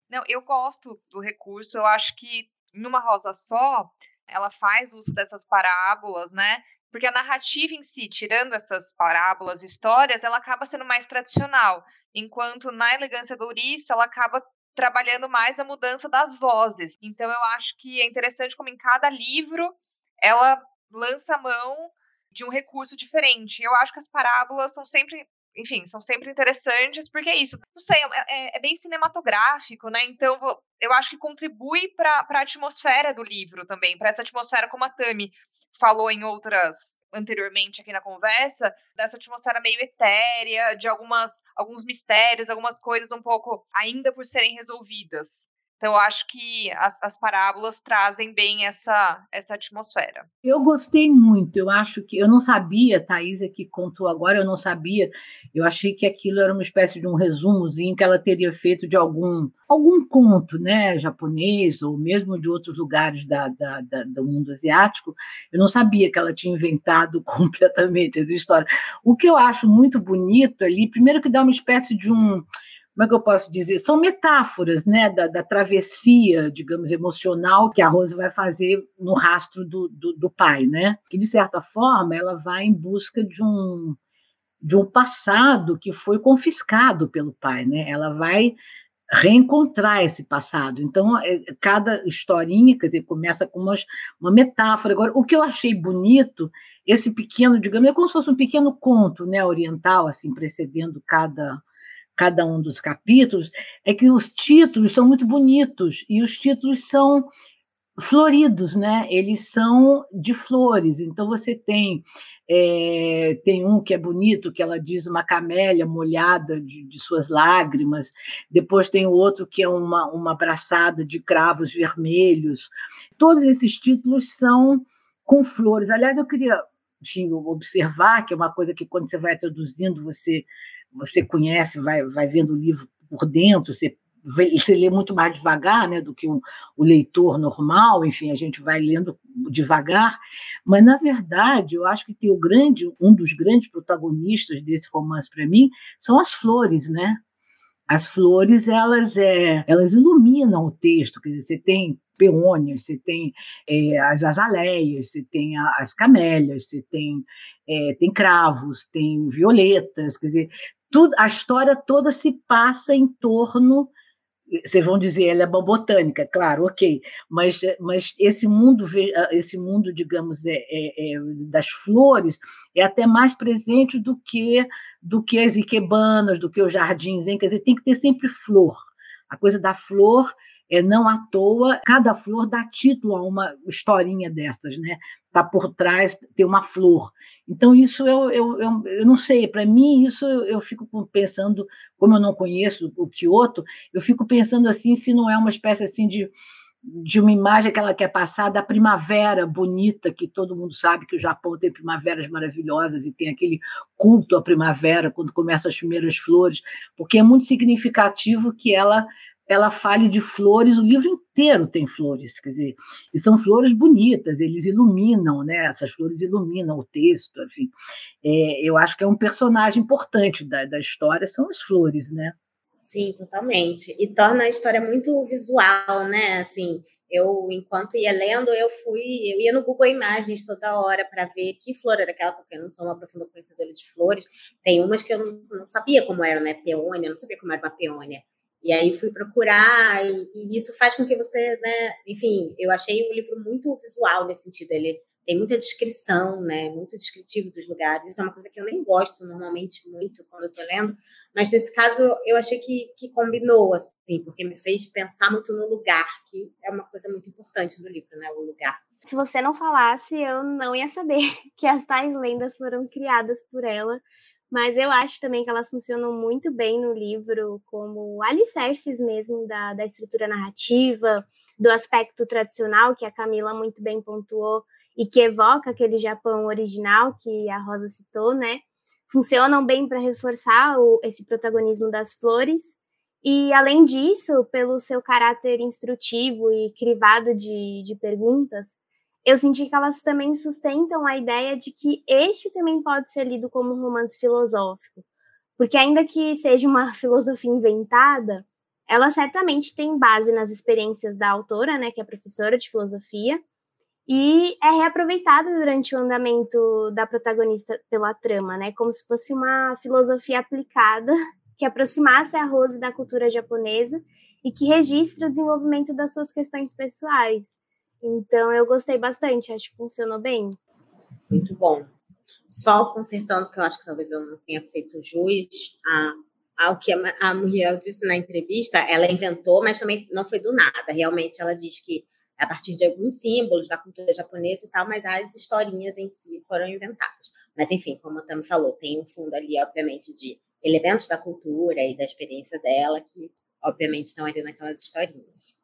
Não, eu gosto do recurso. Eu acho que numa rosa só, ela faz uso dessas parábolas, né? Porque a narrativa em si, tirando essas parábolas, histórias, ela acaba sendo mais tradicional, enquanto na Elegância do Ouriço, ela acaba trabalhando mais a mudança das vozes. Então eu acho que é interessante como em cada livro ela lança a mão de um recurso diferente. Eu acho que as parábolas são sempre enfim, são sempre interessantes, porque é isso. Não sei, é, é, é bem cinematográfico, né? Então, eu acho que contribui para a atmosfera do livro também, para essa atmosfera como a Tami falou em outras anteriormente aqui na conversa, dessa atmosfera meio etérea, de algumas alguns mistérios, algumas coisas um pouco ainda por serem resolvidas. Então, eu acho que as, as, parábolas trazem bem essa, essa atmosfera. Eu gostei muito. Eu acho que. Eu não sabia, Thaís é que contou agora, eu não sabia. Eu achei que aquilo era uma espécie de um resumozinho que ela teria feito de algum, algum conto né, japonês, ou mesmo de outros lugares da, da, da, do mundo asiático. Eu não sabia que ela tinha inventado (laughs) completamente essa história. O que eu acho muito bonito ali, primeiro que dá uma espécie de um como é que eu posso dizer? São metáforas né, da, da travessia, digamos, emocional que a Rose vai fazer no rastro do, do, do, pai, né? Que, de certa forma, ela vai em busca de um, de um passado que foi confiscado pelo pai, né? Ela vai reencontrar esse passado. Então, é, cada historinha, quer dizer, começa com umas, uma metáfora. Agora, o que eu achei bonito, esse pequeno, digamos, é como se fosse um pequeno conto né, oriental, assim, precedendo cada cada um dos capítulos, é que os títulos são muito bonitos e os títulos são floridos, né? Eles são de flores. Então você tem é, tem um que é bonito, que ela diz uma camélia molhada de, de, suas lágrimas. Depois tem o outro que é uma, uma abraçada de cravos vermelhos. Todos esses títulos são com flores. Aliás, eu queria enfim, observar que é uma coisa que quando você vai traduzindo você você conhece, vai, vai vendo o livro por dentro, você, você lê muito mais devagar né, do que o, o leitor normal, enfim, a gente vai lendo devagar, mas na verdade eu acho que tem o grande, um dos grandes protagonistas desse romance para mim são as flores, né? As flores elas é, elas iluminam o texto, quer dizer, você tem peônias, você tem é, as azaleias, você tem as camélias, você tem, é, tem cravos, tem violetas, quer dizer, tudo, a história toda se passa em torno vocês vão dizer ela é botânica, claro, ok, mas, mas esse mundo, esse mundo, digamos, é, é, é, das flores é até mais presente do que do que as iquebanas, do que os jardins, hein? quer dizer, tem que ter sempre flor. A coisa da flor é não à toa, cada flor dá título a uma historinha dessas, né? Tá por trás tem uma flor. Então, isso eu, eu, eu, eu não sei, para mim, isso eu, eu, fico pensando, como eu não conheço o Kyoto, eu fico pensando assim, se não é uma espécie assim de, de uma imagem que ela quer passar da primavera bonita, que todo mundo sabe que o Japão tem primaveras maravilhosas e tem aquele culto à primavera quando começam as primeiras flores, porque é muito significativo que ela ela fale de flores, o livro inteiro tem flores, quer dizer, e são flores bonitas, eles iluminam, né? Essas flores iluminam o texto, enfim. É, eu acho que é um personagem importante da, da história, são as flores, né? Sim, totalmente. E torna a história muito visual, né? Assim, eu, enquanto ia lendo, eu fui, eu ia no Google Imagens toda hora para ver que flor era aquela, porque eu não sou uma profunda conhecedora de flores. Tem umas que eu não, não sabia como era, né? Peônia, não sabia como era uma peônia. E aí fui procurar, e, e, isso faz com que você, né? Enfim, eu achei o livro muito visual nesse sentido. Ele tem muita descrição, né? Muito descritivo dos lugares. Isso é uma coisa que eu nem gosto normalmente muito quando eu tô lendo, mas nesse caso eu achei que, que combinou, assim, porque me fez pensar muito no lugar, que é uma coisa muito importante do livro, né? O lugar. Se você não falasse, eu não ia saber (laughs) que as tais lendas foram criadas por ela. Mas eu acho também que elas funcionam muito bem no livro como alicerces mesmo da, da estrutura narrativa, do aspecto tradicional que a Camila muito bem pontuou e que evoca aquele Japão original que a Rosa citou, né? funcionam bem para reforçar o, esse protagonismo das flores. E, além disso, pelo seu caráter instrutivo e crivado de, de perguntas, eu senti que elas também sustentam a ideia de que este também pode ser lido como um romance filosófico. Porque, ainda que seja uma (laughs) filosofia inventada, ela certamente tem base nas experiências da autora, né, que é professora de filosofia, e é reaproveitada durante o andamento da protagonista pela trama, né? Como se fosse uma filosofia aplicada (laughs) que aproximasse a Rose da cultura japonesa e que registra o desenvolvimento das suas questões pessoais. Então eu gostei bastante, acho que funcionou bem. Muito bom. Só consertando, que eu acho que talvez eu não tenha feito jus a, ao que a, a Muriel disse na entrevista, ela inventou, mas também não foi do nada. Realmente ela diz que a partir de alguns símbolos da cultura japonesa e tal, mas as historinhas em si foram inventadas. Mas, enfim, como a Tami falou, tem um fundo ali, obviamente, de elementos da cultura e da experiência dela que, obviamente, estão ali naquelas historinhas.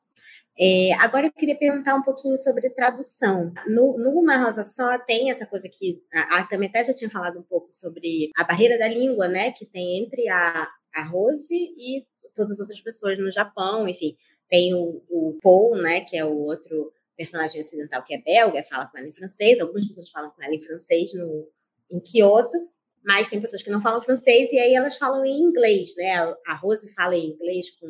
É, agora eu queria perguntar um pouquinho sobre tradução. No, no Uma Rosa Só tem essa coisa que a, a Tami até já tinha falado um pouco sobre a barreira da língua, né, que tem entre a, a Rose e todas as outras pessoas no Japão, enfim, tem o, o Paul, né, que é o outro personagem ocidental que é belga, fala com ela em francês. Algumas pessoas falam com ela em francês no, em Kyoto, mas tem pessoas que não falam francês e aí elas falam em inglês, né? A Rose fala em inglês com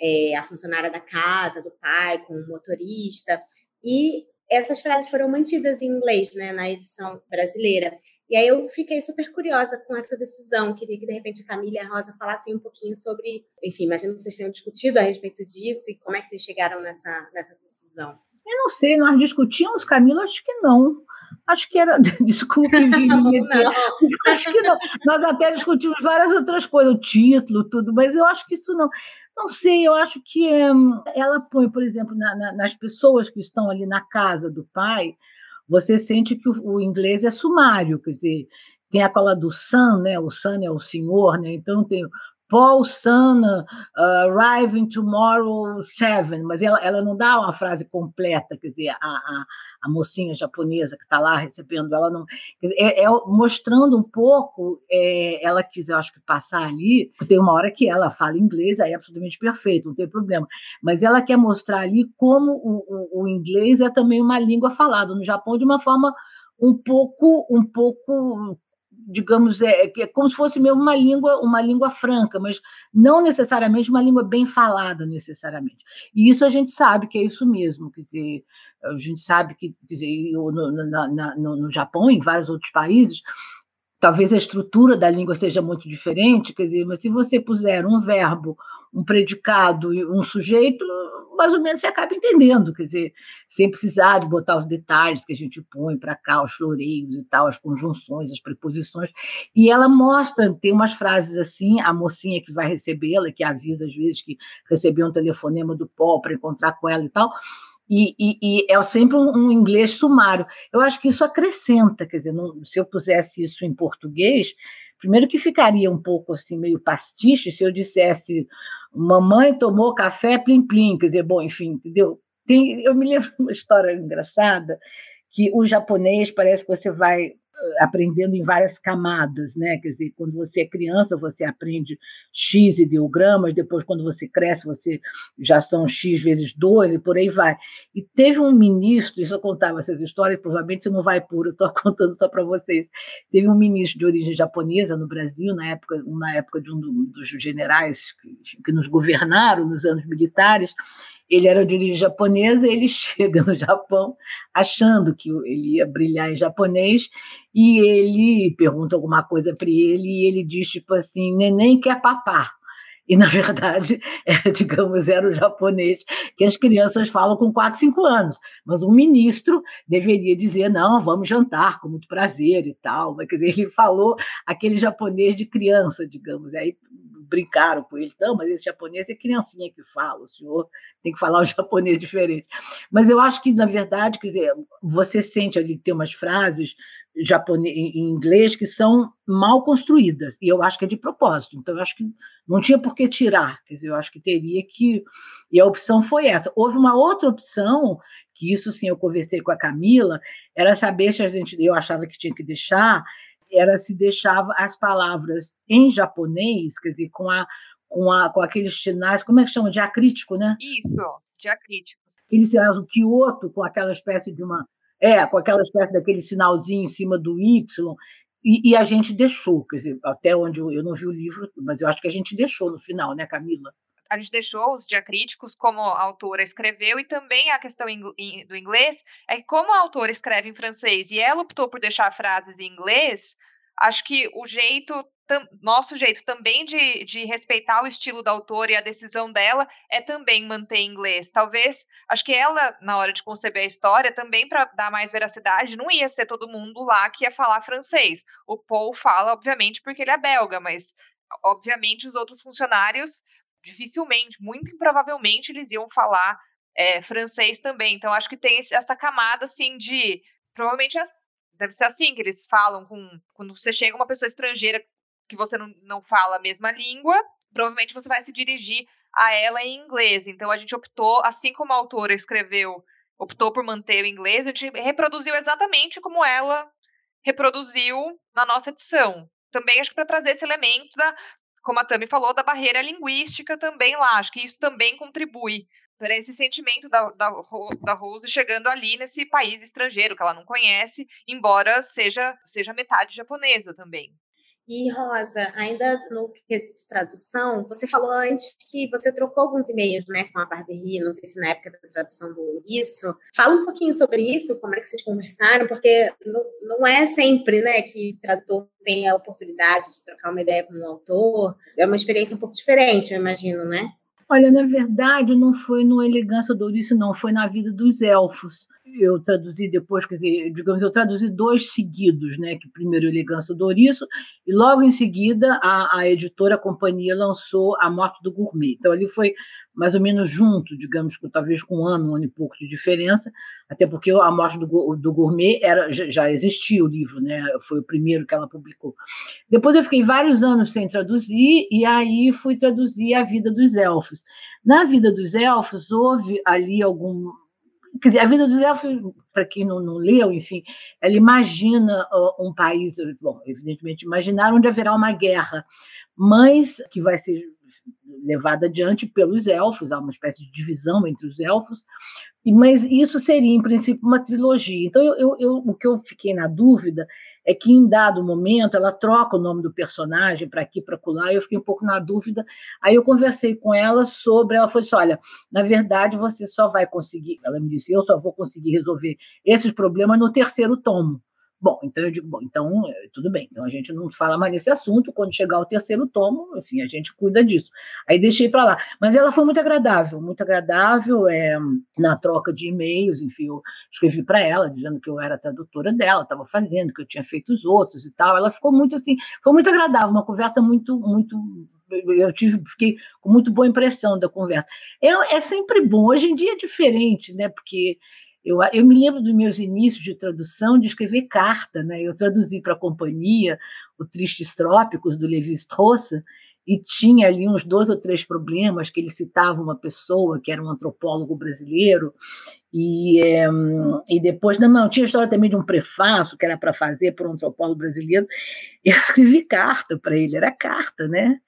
é, a funcionária da casa, do pai, com o motorista. E essas frases foram mantidas em inglês, né, na edição brasileira. E aí eu fiquei super curiosa com essa decisão. Queria que, de repente, a Camila e a Rosa falassem um pouquinho sobre... Enfim, imagino que vocês tenham discutido a respeito disso e como é que vocês chegaram nessa, nessa decisão. Eu não sei, nós discutimos, Camila? Acho que não. Acho que era. (laughs) Desculpe. (laughs) Acho que não. Nós até discutimos várias outras coisas, o título, tudo, mas eu acho que isso não. Não sei, eu acho que hum, ela põe, por exemplo, na, na, nas pessoas que estão ali na casa do pai, você sente que o, o inglês é sumário, quer dizer, tem aquela do son, né? O son é o senhor, né? Então tem Paul Sun uh, arriving tomorrow seven, mas ela, ela não dá uma frase completa, quer dizer, a, a, a mocinha japonesa que está lá recebendo, ela não. É, é, mostrando um pouco, é, ela quis, eu acho que passar ali, tem uma hora que ela fala inglês, aí é absolutamente perfeito, não tem problema, mas ela quer mostrar ali como o, o, o inglês é também uma língua falada no Japão de uma forma um pouco, um pouco digamos, é, é como se fosse mesmo uma língua, uma língua franca, mas não necessariamente uma língua bem falada, necessariamente. E isso a gente sabe que é isso mesmo, quer dizer, a gente sabe que, quer dizer, no, no, no, no Japão, em vários outros países, talvez a estrutura da língua seja muito diferente, quer dizer, mas se você puser um verbo, um predicado e um sujeito, mais ou menos você acaba entendendo, quer dizer, sem precisar de botar os detalhes que a gente põe para cá, os floreios e tal, as conjunções, as preposições. E ela mostra, tem umas frases assim, a mocinha que vai recebê-la, que avisa às vezes que recebeu um telefonema do Paul para encontrar com ela e tal. E, e, e, é sempre um, um, inglês sumário. Eu acho que isso acrescenta, quer dizer, não, se eu pusesse isso em português, primeiro que ficaria um pouco assim, meio pastiche, se eu dissesse mamãe tomou café plim plim, quer dizer, bom, enfim, entendeu? Tem, eu me lembro de uma história engraçada que o japonês parece que você vai aprendendo em várias camadas, né? Quer dizer, quando você é criança, você aprende x ideogramas, depois, quando você cresce, você já são x vezes 2 e por aí vai. E teve um ministro, isso eu contava essas histórias, provavelmente você não vai puro, eu estou (laughs) contando só para vocês. Teve um ministro de origem japonesa no Brasil, na época, na época de um dos generais que, que nos governaram nos anos militares, ele era de origem japonesa, ele (laughs) chega no Japão achando que ele ia brilhar em japonês e ele pergunta alguma coisa para ele e ele diz tipo assim, neném quer papar. E, na verdade, (laughs) é, digamos, era o japonês que as crianças falam com 4, 5 anos. Mas o ministro deveria dizer, não, vamos jantar, com muito prazer e tal. Mas, quer dizer, ele falou aquele japonês de criança, digamos. Aí brincaram com ele, não, mas esse japonês é criancinha que fala, o senhor tem que falar um (laughs) japonês diferente. Mas eu acho que, na verdade, quer dizer, você sente ali tem umas frases japonês, em inglês que são mal construídas, e eu acho que é de propósito, então eu acho que não tinha por que tirar, quer dizer, eu acho que teria que. E a opção foi essa. Houve uma outra opção, que isso sim eu conversei com a Camila, era saber se a gente, eu achava que tinha que deixar, era se deixava as palavras em japonês, quer dizer, com, a, com, a, com aqueles sinais, como é que chama? Diacrítico, né? Isso, diacrítico. Eles o Kyoto com aquela espécie de uma. É, com aquela espécie daquele sinalzinho em cima do Y, e, e, a gente deixou, quer dizer, até onde eu, eu não vi o livro, mas eu acho que a gente deixou no final, né, Camila? a gente deixou os diacríticos como a autora escreveu e também a questão do inglês é que como a autora escreve em francês e ela optou por deixar frases em inglês, acho que o jeito nosso jeito também de, de respeitar o estilo da autora e a decisão dela é também manter inglês. Talvez, acho que ela, na hora de conceber a história, também para dar mais veracidade, não ia ser todo mundo lá que ia falar francês. O Paul fala, obviamente, porque ele é belga, mas obviamente os outros funcionários dificilmente, muito improvavelmente, eles iam falar é, francês também. Então, acho que tem essa camada, assim, de. Provavelmente deve ser assim que eles falam com. Quando você chega uma pessoa estrangeira que você não, não fala a mesma língua, provavelmente você vai se dirigir a ela em inglês. Então, a gente optou, assim como a autora escreveu, optou por manter o inglês, a gente reproduziu exatamente como ela reproduziu na nossa edição. Também acho que para trazer esse elemento da como a Tami falou, da barreira linguística também lá. Acho que isso também contribui para esse sentimento da, da, da Rose chegando ali nesse país estrangeiro que ela não conhece, embora seja, seja metade japonesa também. E, Rosa, ainda no quesito de tradução, você falou antes que você trocou alguns e-mails né, com a Barberry, não sei se na época da tradução do isso. Fala um pouquinho sobre isso, como é que vocês conversaram, porque não, não é sempre né, que tradutor tem a oportunidade de trocar uma ideia com um autor. É uma experiência um pouco diferente, eu imagino, né? Olha, na verdade, não foi no Elegância do Ouriço, não, foi na vida dos elfos eu traduzi depois, quer dizer, digamos, eu traduzi dois seguidos, né? Que primeiro Elegância do Ouriço, e logo em seguida a, a editora, a companhia, lançou A Morte do Gourmet. Então ali foi mais ou menos junto, digamos, talvez com um ano, um ano e pouco de diferença, até porque A Morte do, do Gourmet era, já existia o livro, né? Foi o primeiro que ela publicou. Depois eu fiquei vários anos sem traduzir, e aí fui traduzir A Vida dos Elfos. Na Vida dos Elfos, houve ali algum Quer dizer, a vida dos elfos, para quem não, não leu, enfim, ela imagina uh, um país, bom, evidentemente, imaginar onde haverá uma guerra, mas que vai ser levada adiante pelos elfos, há uma espécie de divisão entre os elfos, mas isso seria, em princípio, uma trilogia. Então, eu, eu, o que eu fiquei na dúvida é que em dado momento ela troca o nome do personagem para aqui, para colar, e eu fiquei um pouco na dúvida. Aí eu conversei com ela sobre, ela falou assim: olha, na verdade você só vai conseguir, ela me disse, eu só vou conseguir resolver esses problemas no terceiro tomo. Bom, então eu digo, bom, então eh, tudo bem, então a gente não fala mais nesse assunto, quando chegar o terceiro tomo, enfim, a gente cuida disso. Aí deixei para lá. Mas ela foi muito agradável, muito agradável é, na troca de e-mails, enfim, eu escrevi para ela, dizendo que eu era tradutora dela, estava fazendo, que eu tinha feito os outros e tal. Ela ficou muito assim, foi muito agradável, uma conversa muito, muito eu tive, fiquei com muito boa impressão da conversa. É, é sempre bom, hoje em dia é diferente, né? Porque eu, eu me lembro dos meus inícios de tradução de escrever carta, né? Eu traduzi para a companhia o Tristes Trópicos, do Levi Strauss, e tinha ali uns dois ou três problemas que ele citava uma pessoa que era um antropólogo brasileiro e, é, e depois não, não tinha história também de um prefácio que era para fazer por um antropólogo brasileiro (laughs) eu escrevi carta para ele era carta né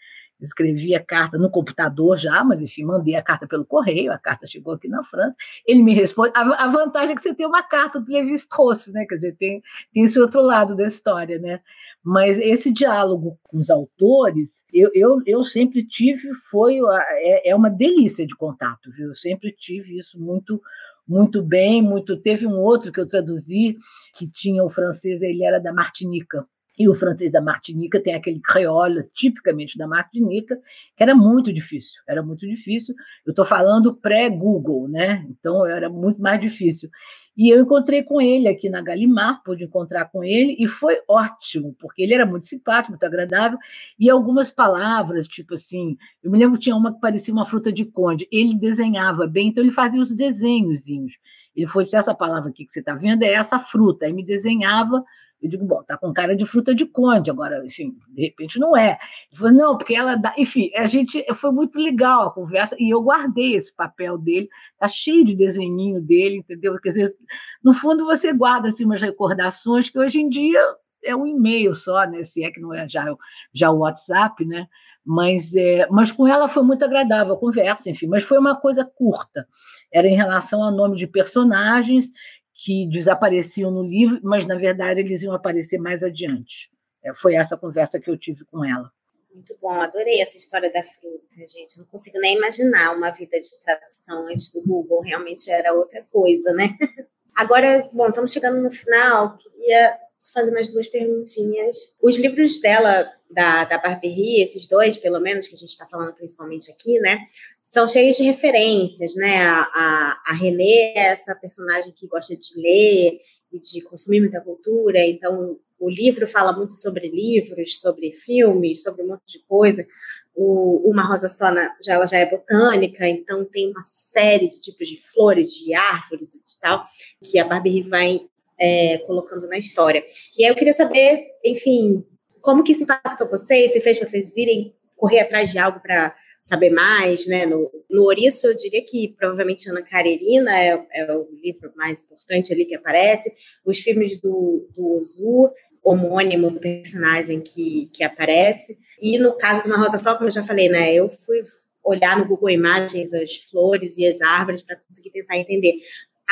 escrevi a carta no computador já, mas enfim, mandei a carta pelo correio, a carta chegou aqui na França, ele me responde. A, a vantagem é que você tem uma carta do Levi Strauss, né? Quer dizer, tem, tem esse outro lado da história, né? Mas esse diálogo com os autores, eu, eu, eu sempre tive, foi é, é uma delícia de contato, viu? Eu sempre tive isso muito muito bem, muito. Teve um outro que eu traduzi que tinha o francês, ele era da Martinica, e o francês da Martinica tem aquele creole tipicamente da Martinica, que era muito difícil, era muito difícil. Eu estou falando pré-Google, né? Então era muito mais difícil. E eu encontrei com ele aqui na Galimar, pude encontrar com ele, e foi ótimo, porque ele era muito simpático, muito agradável, e algumas palavras, tipo assim, eu me lembro que tinha uma que parecia uma fruta de conde, ele desenhava bem, então ele fazia os desenhozinhos. Ele foi, essa palavra aqui que você está vendo é essa fruta, aí me desenhava eu digo, bom, tá com cara de fruta de conde, agora, enfim, de repente não é. Ele falou, não, porque ela dá. Enfim, a gente foi muito legal a conversa e eu guardei esse papel dele, tá cheio de desenhinho dele, entendeu? Quer dizer, no fundo você guarda assim, umas recordações que hoje em dia é um e-mail só, né? Se é que não é já, já o WhatsApp, né? Mas, é, mas com ela foi muito agradável a conversa, enfim, mas foi uma coisa curta. Era em relação ao nome de personagens que desapareciam no livro, mas na verdade eles iam aparecer mais adiante. É, foi essa conversa que eu tive com ela. Muito bom, adorei essa história da fruta, gente. Não consigo nem imaginar uma vida de tradução antes do Google, realmente era outra coisa, né? (laughs) Agora, bom, estamos chegando no final, queria fazer mais duas perguntinhas. Os livros dela, da, da Barberie, esses dois, pelo menos, que a gente está falando principalmente aqui, né? São cheios de referências, né? A, a, a Renée é essa personagem que gosta de ler e de consumir muita cultura, então o livro fala muito sobre livros, sobre filmes, sobre um monte de coisa. O, Uma Rosa Sona já, ela já é botânica, então tem uma série de tipos de flores, de árvores e tal, que a Barbie vai é, colocando na história. E aí eu queria saber, enfim, como que isso impactou vocês, se fez vocês irem correr atrás de algo para saber mais, né? No, no Ouriço, eu diria que provavelmente Ana Karenina é, é, o livro mais importante ali que aparece. Os filmes do, do Ozu, homônimo do personagem que, que aparece. E no caso de uma rosa só, como eu já falei, né? Eu fui olhar no Google Imagens as flores e as árvores para conseguir tentar entender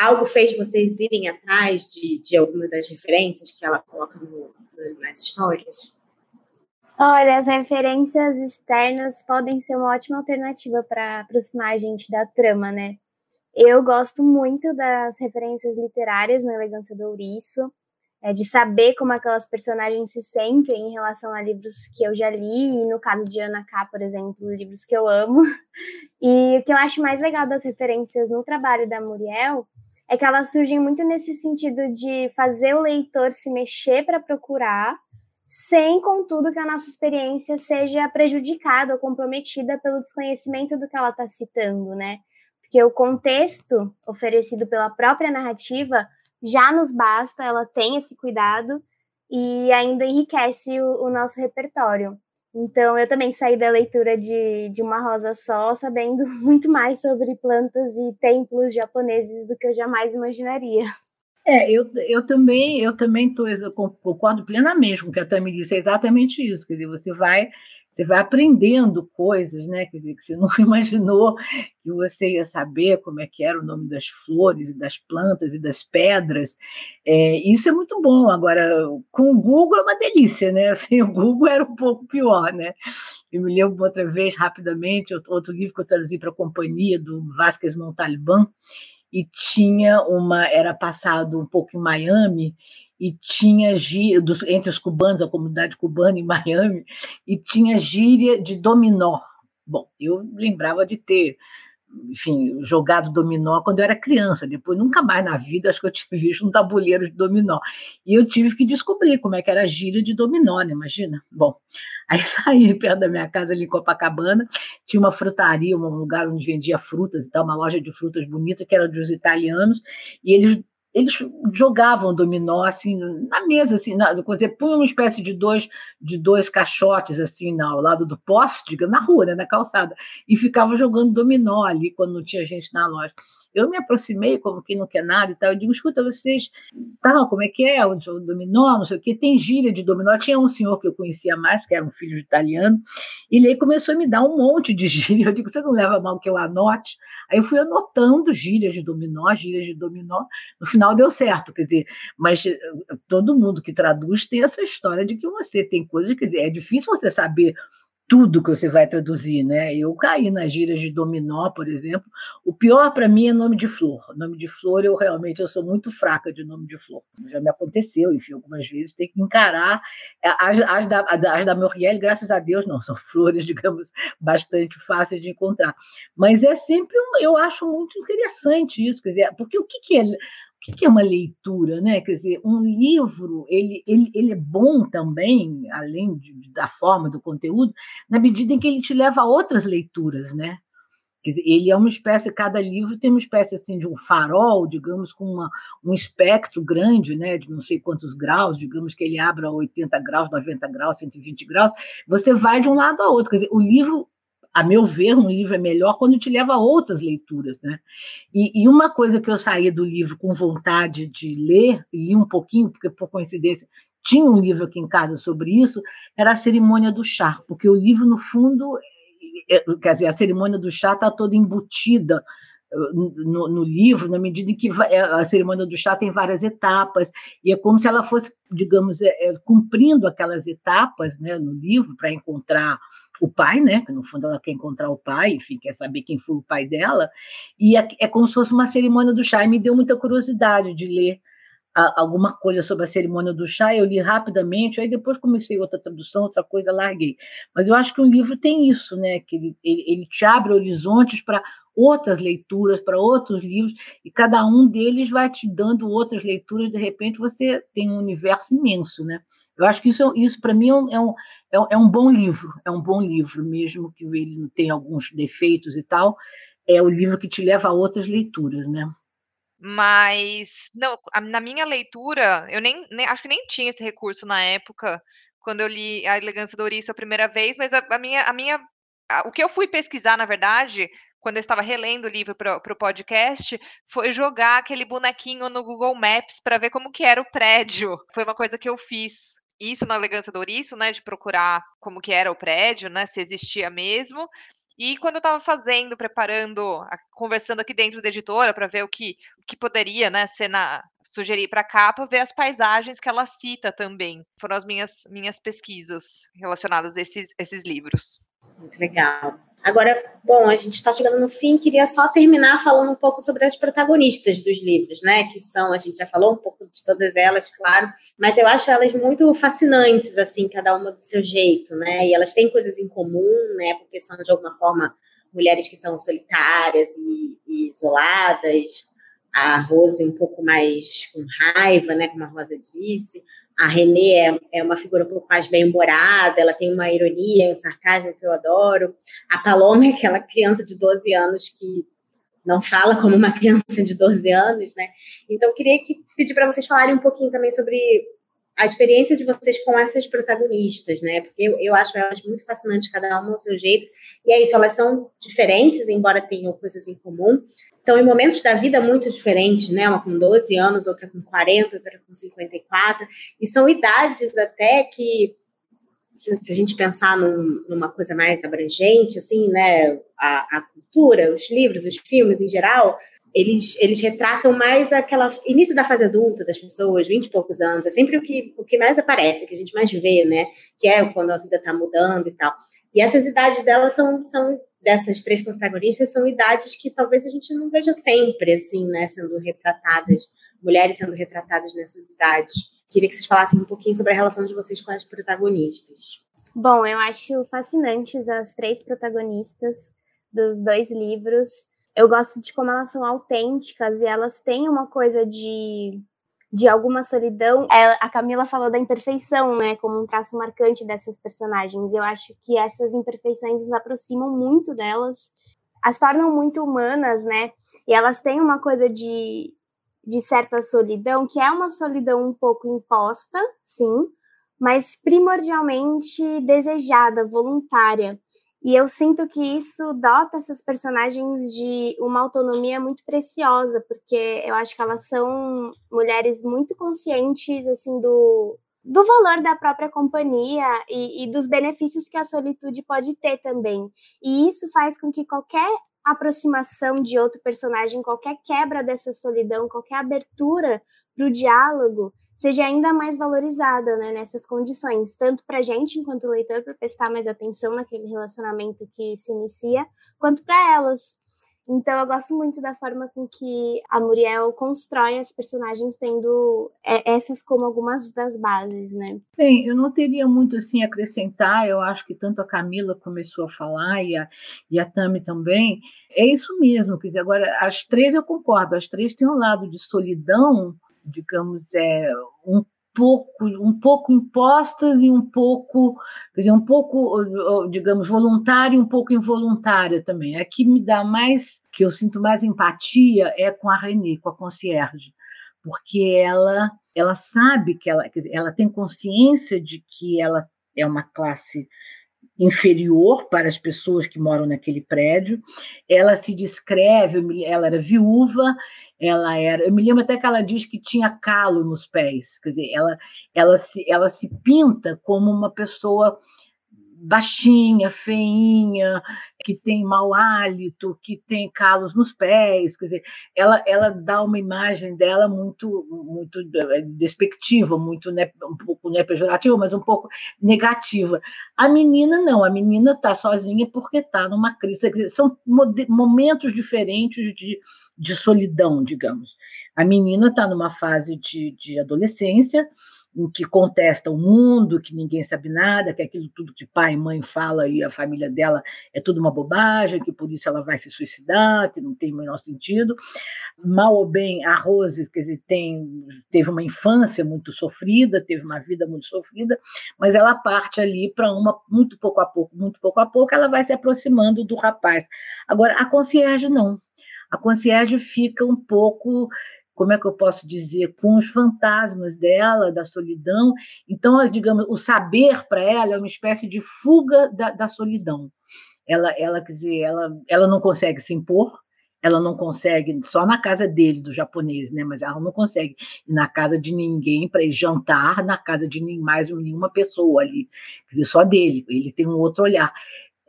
algo fez vocês irem atrás de, de alguma das referências que ela coloca no, nas histórias? Olha, as referências externas podem ser uma ótima alternativa para aproximar a gente da trama, né? Eu gosto muito das referências literárias na Elegância do Ouriço, é, de saber como aquelas personagens se sentem em relação a livros que eu já li, e no caso de Ana K, por exemplo, livros que eu amo. (laughs) E o que eu acho mais legal das referências no trabalho da Muriel é que elas surgem muito nesse sentido de fazer o leitor se mexer para procurar, sem, contudo, que a nossa experiência seja prejudicada ou comprometida pelo desconhecimento do que ela está citando, né? Porque o contexto oferecido pela própria narrativa já nos basta, ela tem esse cuidado e ainda enriquece o, o nosso repertório. Então, eu também saí da leitura de, de Uma Rosa Só, sabendo (laughs) muito mais sobre plantas e templos japoneses do que eu jamais imaginaria. É, eu, eu também eu também tô, eu concordo plenamente com o que a Tami disse, é exatamente isso, quer dizer, você vai você vai aprendendo coisas, né? Quer dizer, que você (laughs) não imaginou que você ia saber como é que era o nome das flores, das plantas e das pedras. É, isso é muito bom. Agora, com o Google é uma delícia, né? (laughs) Assim, o Google era um pouco pior, né? Eu me lembro outra vez, rapidamente, outro livro que eu traduzi para a companhia, do Vasquez Montalbán, e tinha uma, era passado um pouco em Miami, e tinha gíria, dos, entre os cubanos, a comunidade cubana em Miami, e tinha gíria de dominó. Bom, eu lembrava de ter, enfim, jogado dominó quando eu era criança, depois nunca mais na vida acho que eu tinha (laughs) visto um tabuleiro de dominó. E eu tive que descobrir como é que era a gíria de dominó, né? Imagina? Bom, (laughs) aí saí perto da minha casa ali em Copacabana, tinha uma frutaria, um lugar onde vendia frutas e tal, uma loja de frutas bonita que era dos italianos, e eles eles jogavam dominó assim na mesa assim na, quer dizer, punham uma espécie de dois de dois caixotes assim ao lado do poste digamos, na rua né, na calçada e ficavam jogando dominó ali quando não tinha gente na loja eu me aproximei como quem não quer nada e tal. Eu digo, escuta, vocês, tal, como é que é? O dominó, não sei o quê. Tem gíria de dominó. Tinha um senhor que eu conhecia mais, que era um filho de italiano, e ele começou a me dar um monte de (laughs) gíria. Eu digo, você não leva mal que eu anote? Aí eu fui anotando gírias de dominó, gírias de dominó. No final deu certo, quer dizer, mas eh, todo mundo que traduz tem essa história de que você tem coisas, quer dizer, é difícil você saber tudo que você vai traduzir, né? Eu caí nas gírias de dominó, por exemplo. O pior para mim é nome de flor. Nome de flor, eu realmente eu sou muito fraca de nome de flor. Já me aconteceu, enfim, algumas vezes tem que encarar. As, as, da, as da Muriel, graças a Deus, não, (laughs) são flores, digamos, bastante fáceis de encontrar. Mas é sempre, eu acho muito interessante isso, quer dizer, porque o que, que é o que é uma leitura, né? Quer dizer, um livro ele, ele, ele é bom também, além de, da forma do conteúdo, na medida em que ele te leva a outras leituras, né? Quer dizer, ele é uma espécie, cada livro tem uma espécie assim de um farol, digamos, com uma, um espectro grande, né, de não sei quantos graus, digamos que ele abra 80 graus, 90 graus, 120 graus, você vai de um lado a outro. Quer dizer, o livro a meu ver, um livro é melhor quando te leva a outras leituras, né? E, e, uma coisa que eu saí do livro com vontade de ler, li um pouquinho, porque por coincidência tinha um livro aqui em casa sobre isso, era a cerimônia do chá, porque o livro, no fundo, é, é quer dizer, a cerimônia do chá está toda embutida uh, no, no, livro, na medida em que é, a cerimônia do chá tem várias etapas, e é como se ela fosse, digamos, é, é, cumprindo aquelas etapas né, no livro para encontrar o pai, né? No fundo ela quer encontrar o pai, enfim, quer saber quem foi o pai dela, e é, é como se fosse uma cerimônia do chá. E me deu muita curiosidade de ler a, alguma coisa sobre a cerimônia do chá. Eu li rapidamente, aí depois comecei outra tradução, outra coisa, larguei. Mas eu acho que um livro tem isso, né? Que ele, ele, ele te abre horizontes para outras leituras, para outros livros, e cada um deles vai te dando outras leituras, de repente você tem um universo imenso, né? Eu acho que isso, isso para mim, é um, é, um, é um bom livro, é um bom livro, mesmo que ele tenha alguns defeitos e tal, é o livro que te leva a outras leituras, né? Mas, não, na minha leitura, eu nem, nem, acho que nem tinha esse recurso na época, quando eu li A Elegância do Ouriço a primeira vez, mas a, a minha, a minha a, o que eu fui pesquisar, na verdade, quando eu estava relendo o livro para o podcast, foi jogar aquele bonequinho no Google Maps para ver como que era o prédio. Foi uma coisa que eu fiz isso na elegância do ouriço, né, de procurar como que era o prédio, né, se existia mesmo. E quando eu estava fazendo, preparando, conversando aqui dentro da editora para ver o que, o que poderia, né, ser na, sugerir para a capa, ver as paisagens que ela cita também. Foram as minhas, minhas pesquisas relacionadas a esses, esses livros. Muito legal. Agora, bom, a gente está chegando no fim, queria só terminar falando um pouco sobre as protagonistas dos livros, né? Que são, a gente já falou um pouco de todas elas, claro, mas eu acho elas muito fascinantes, assim, cada uma do seu jeito, né? E elas têm coisas em comum, né? Porque são, de alguma forma, mulheres que estão solitárias e, e isoladas. A Rose um pouco mais com raiva, né? Como a Rosa disse a Renê é, é, uma figura um pouco mais bem-humorada, ela tem uma ironia, um sarcasmo que eu adoro. A Paloma é aquela criança de 12 anos que não fala como uma criança de 12 anos, né? Então, eu queria que, pedir para vocês falarem um pouquinho também sobre a experiência de vocês com essas protagonistas, né? Porque eu, eu acho elas muito fascinantes, cada uma ao seu jeito. E é isso, elas são diferentes, embora tenham coisas em comum estão em momentos da vida muito diferentes, né? Uma com 12 anos, outra com 40, outra com 54, e são idades até que, se, se a gente pensar num, numa coisa mais abrangente, assim, né? A, a, cultura, os livros, os filmes em geral, eles, eles retratam mais aquela início da fase adulta das pessoas, 20 e poucos anos, é sempre o que, o que mais aparece, que a gente mais vê, né? Que é quando a vida está mudando e tal. E essas idades delas são, são dessas três protagonistas são idades que talvez a gente não veja sempre, assim, né, sendo retratadas, mulheres sendo retratadas nessas idades. Queria que vocês falassem um pouquinho sobre a relação de vocês com as protagonistas. Bom, eu acho fascinantes as três protagonistas dos dois livros. Eu gosto de como elas são autênticas e elas têm uma coisa de de alguma solidão. É, a Camila falou da imperfeição, né, como um traço marcante dessas personagens. Eu acho que essas imperfeições nos aproximam muito delas, as tornam muito humanas, né? E elas têm uma coisa de, de certa solidão, que é uma solidão um pouco imposta, sim, mas primordialmente desejada, voluntária. E eu sinto que isso dota essas personagens de uma autonomia muito preciosa, porque eu acho que elas são mulheres muito conscientes assim do, do valor da própria companhia e, e dos benefícios que a solitude pode ter também. E isso faz com que qualquer aproximação de outro personagem, qualquer quebra dessa solidão, qualquer abertura para o diálogo, seja ainda mais valorizada né, nessas condições, tanto para a gente, enquanto leitor, para prestar mais atenção naquele relacionamento que se inicia, quanto para elas. Então, eu gosto muito da forma com que a Muriel constrói as personagens, tendo é, essas como algumas das bases, né? Bem, eu não teria muito assim a acrescentar. Eu acho que tanto a Camila começou a falar e a, e a Tami também. É isso mesmo. Quer dizer, agora, as três eu concordo, as três têm um lado de solidão digamos, é, um pouco, um pouco impostas e um pouco, quer dizer, um pouco, digamos, voluntária e um pouco involuntária também. A que me dá mais, que eu sinto mais empatia é com a Renée, com a concierge, porque ela, ela sabe que ela, dizer, ela tem consciência de que ela é uma classe inferior para as pessoas que moram naquele prédio. Ela se descreve, ela era viúva, ela era. Eu me lembro até que ela diz que tinha calo nos pés, quer dizer, ela, ela, se, ela se pinta como uma pessoa baixinha, feinha, que tem mau hálito, que tem calos nos pés, quer dizer, ela, ela dá uma imagem dela muito muito eh, despectiva, muito né, um pouco né, pejorativa, mas um pouco negativa. A menina não, a menina está sozinha porque está numa crise, dizer, são momentos diferentes de de solidão, digamos. A menina está numa fase de, de adolescência, em que contesta o mundo, que ninguém sabe nada, que aquilo tudo que pai e mãe fala e a família dela é tudo uma bobagem, que por isso ela vai se suicidar, que não tem o menor sentido. Mal ou bem, a Rose quer dizer, tem, teve uma infância muito sofrida, teve uma vida muito sofrida, mas ela parte ali para uma, muito pouco a pouco, muito pouco a pouco, ela vai se aproximando do rapaz. Agora, a concierge não a concierge fica um pouco, como é que eu posso dizer, com os fantasmas dela, da solidão. Então, digamos, o saber para ela é uma espécie de fuga da, da solidão. Ela, ela, quer dizer, ela, ela não consegue se impor, ela não consegue, só na casa dele, do japonês, né? Mas ela não consegue ir na casa de ninguém para ir jantar na casa de mais nenhuma pessoa ali, quer dizer, só dele. Ele tem um outro olhar.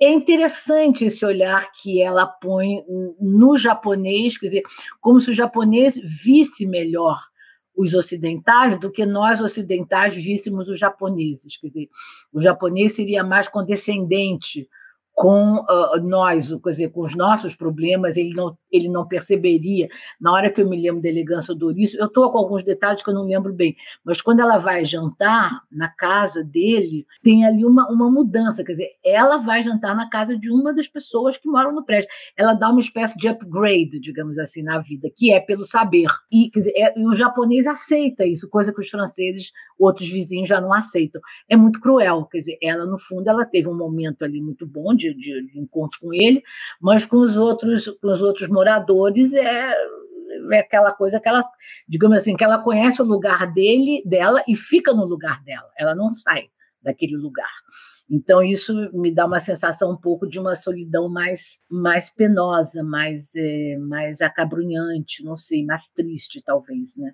É interessante esse olhar que ela põe no japonês, quer dizer, como se o japonês visse melhor os ocidentais do que nós ocidentais víssemos os japoneses. Quer dizer, o japonês seria mais condescendente com uh, nós, quer dizer, com os nossos problemas, ele não, ele não perceberia. Na hora que eu me lembro da elegância do Ouriço, eu estou com alguns detalhes que eu não lembro bem, mas quando ela vai jantar na casa dele, tem ali uma, uma mudança, quer dizer, ela vai jantar na casa de uma das pessoas que moram no prédio. Ela dá uma espécie de upgrade, digamos assim, na vida, que é pelo saber. E, dizer, é, e o japonês aceita isso, coisa que os franceses, outros vizinhos já não aceitam. É muito cruel, quer dizer, ela, no fundo, ela teve um momento ali muito bom de, de, de encontro com ele, mas com os outros, com os outros moradores é é aquela coisa que ela, digamos assim, que ela conhece o lugar dele, dela e fica no lugar dela. Ela não sai daquele lugar. Então isso me dá uma sensação um pouco de uma solidão mais mais penosa, mais é, mais acabrunhante, não sei, mais triste talvez, né?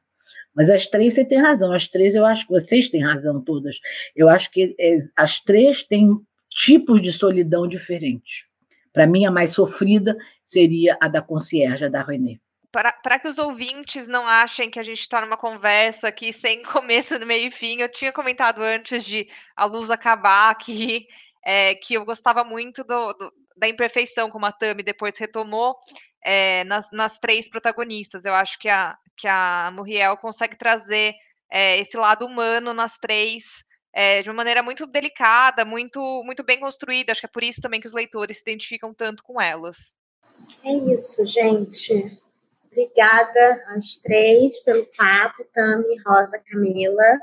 Mas as três você tem razão, as três eu acho que vocês têm razão todas. Eu acho que é, as três têm tipos de solidão diferentes. Para mim, a mais sofrida seria a da concierge, da René. Para que os ouvintes não achem que a gente está numa conversa aqui sem (laughs) começo, meio e fim, eu tinha comentado antes de a luz acabar aqui, é, que eu gostava muito do, do, da imperfeição, como a Tami depois retomou, é, nas, nas, três protagonistas. Eu acho que a, que a Muriel consegue trazer é, esse lado humano nas três é, de uma maneira muito delicada, muito, muito bem construída. Acho que é por isso também que os leitores se identificam tanto com elas. É isso, gente. Obrigada às três pelo papo, Tami, Rosa, Camila.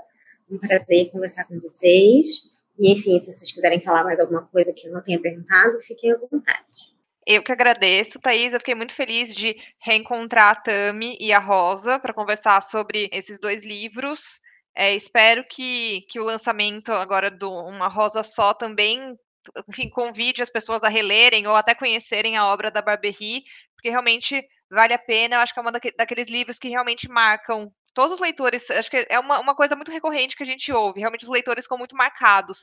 Um prazer conversar com vocês. E, enfim, se vocês quiserem falar mais alguma coisa que eu não tenha perguntado, fiquem à vontade. Eu que agradeço, Thaís. Eu fiquei muito feliz de reencontrar a Tami e a Rosa para conversar sobre esses dois livros. É, espero que, que o lançamento agora do Uma Rosa Só também enfim, convide as pessoas a relerem ou até conhecerem a obra da Barberry, porque realmente vale a pena. Eu acho que é um daqueles livros que realmente marcam todos os leitores. Acho que é uma, uma coisa muito recorrente que a gente ouve. Realmente os leitores ficam muito marcados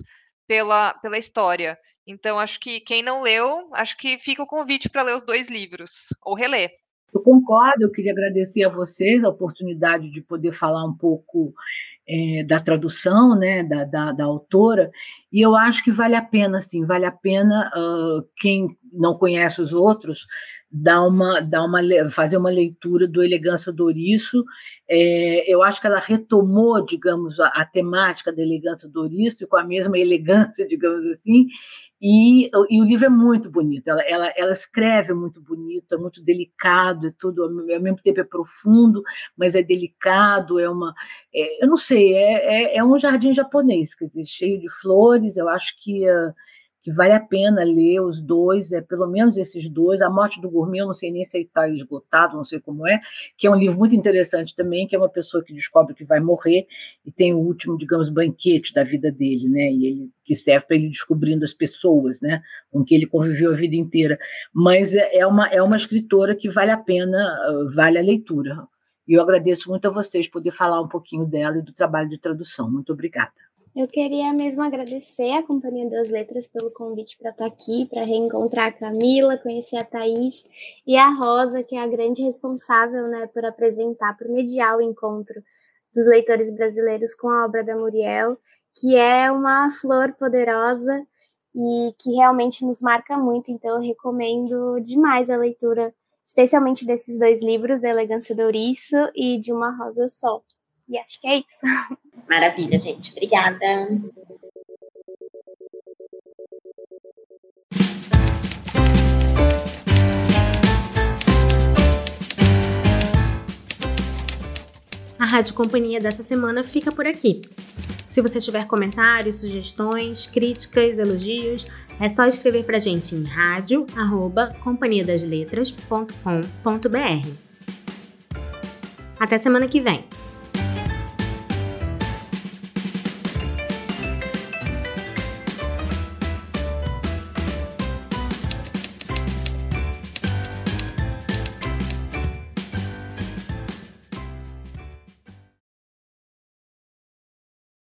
pela, pela história. Então, acho que quem não leu, acho que fica o convite para ler os dois livros, ou reler. Eu concordo, eu queria agradecer a vocês a oportunidade de poder falar um pouco é, da tradução, né, da, da, da, autora, e eu acho que vale a pena, sim, vale a pena uh, quem não conhece os outros dar uma, dar uma, fazer uma leitura do Elegância do Ouriço. É, eu acho que ela retomou, digamos, a, a temática da Elegância do Ouriço, com a mesma elegância, (laughs) digamos assim, e, e, o livro é muito bonito, ela, ela, ela, escreve muito bonito, é muito delicado, é tudo, ao mesmo tempo é profundo, mas é delicado, é uma. É, eu não sei, é, é, é, um jardim japonês, quer dizer, cheio de flores, eu acho que. Uh, que vale a pena ler os dois, é pelo menos esses dois. A Morte do Gourmet, eu não sei nem se está esgotado, não sei como é, que é um livro muito interessante também, que é uma pessoa que descobre que vai morrer e tem o último, digamos, banquete da vida dele, né? E ele que serve para ele descobrindo as pessoas, né, com que ele conviveu a vida inteira. Mas é, é uma é uma escritora que vale a pena, vale a leitura. E eu agradeço muito a vocês poder falar um pouquinho dela e do trabalho de tradução. Muito obrigada. Eu queria mesmo agradecer a Companhia das Letras pelo convite para estar aqui, para reencontrar a Camila, conhecer a Thaís e a Rosa, que é a grande responsável né, por apresentar, por mediar o encontro dos leitores brasileiros com a obra da Muriel, que é uma flor poderosa e que realmente nos marca muito. Então, eu recomendo demais a leitura, especialmente desses dois livros, da Elegância do Ouriço e de Uma Rosa Só. E acho que é isso. (laughs) Maravilha, gente. Obrigada. A Rádio Companhia dessa semana fica por aqui. Se você tiver comentários, sugestões, críticas, elogios, é só escrever para a gente em rádio@companhiadasletras.com.br. Até semana que vem.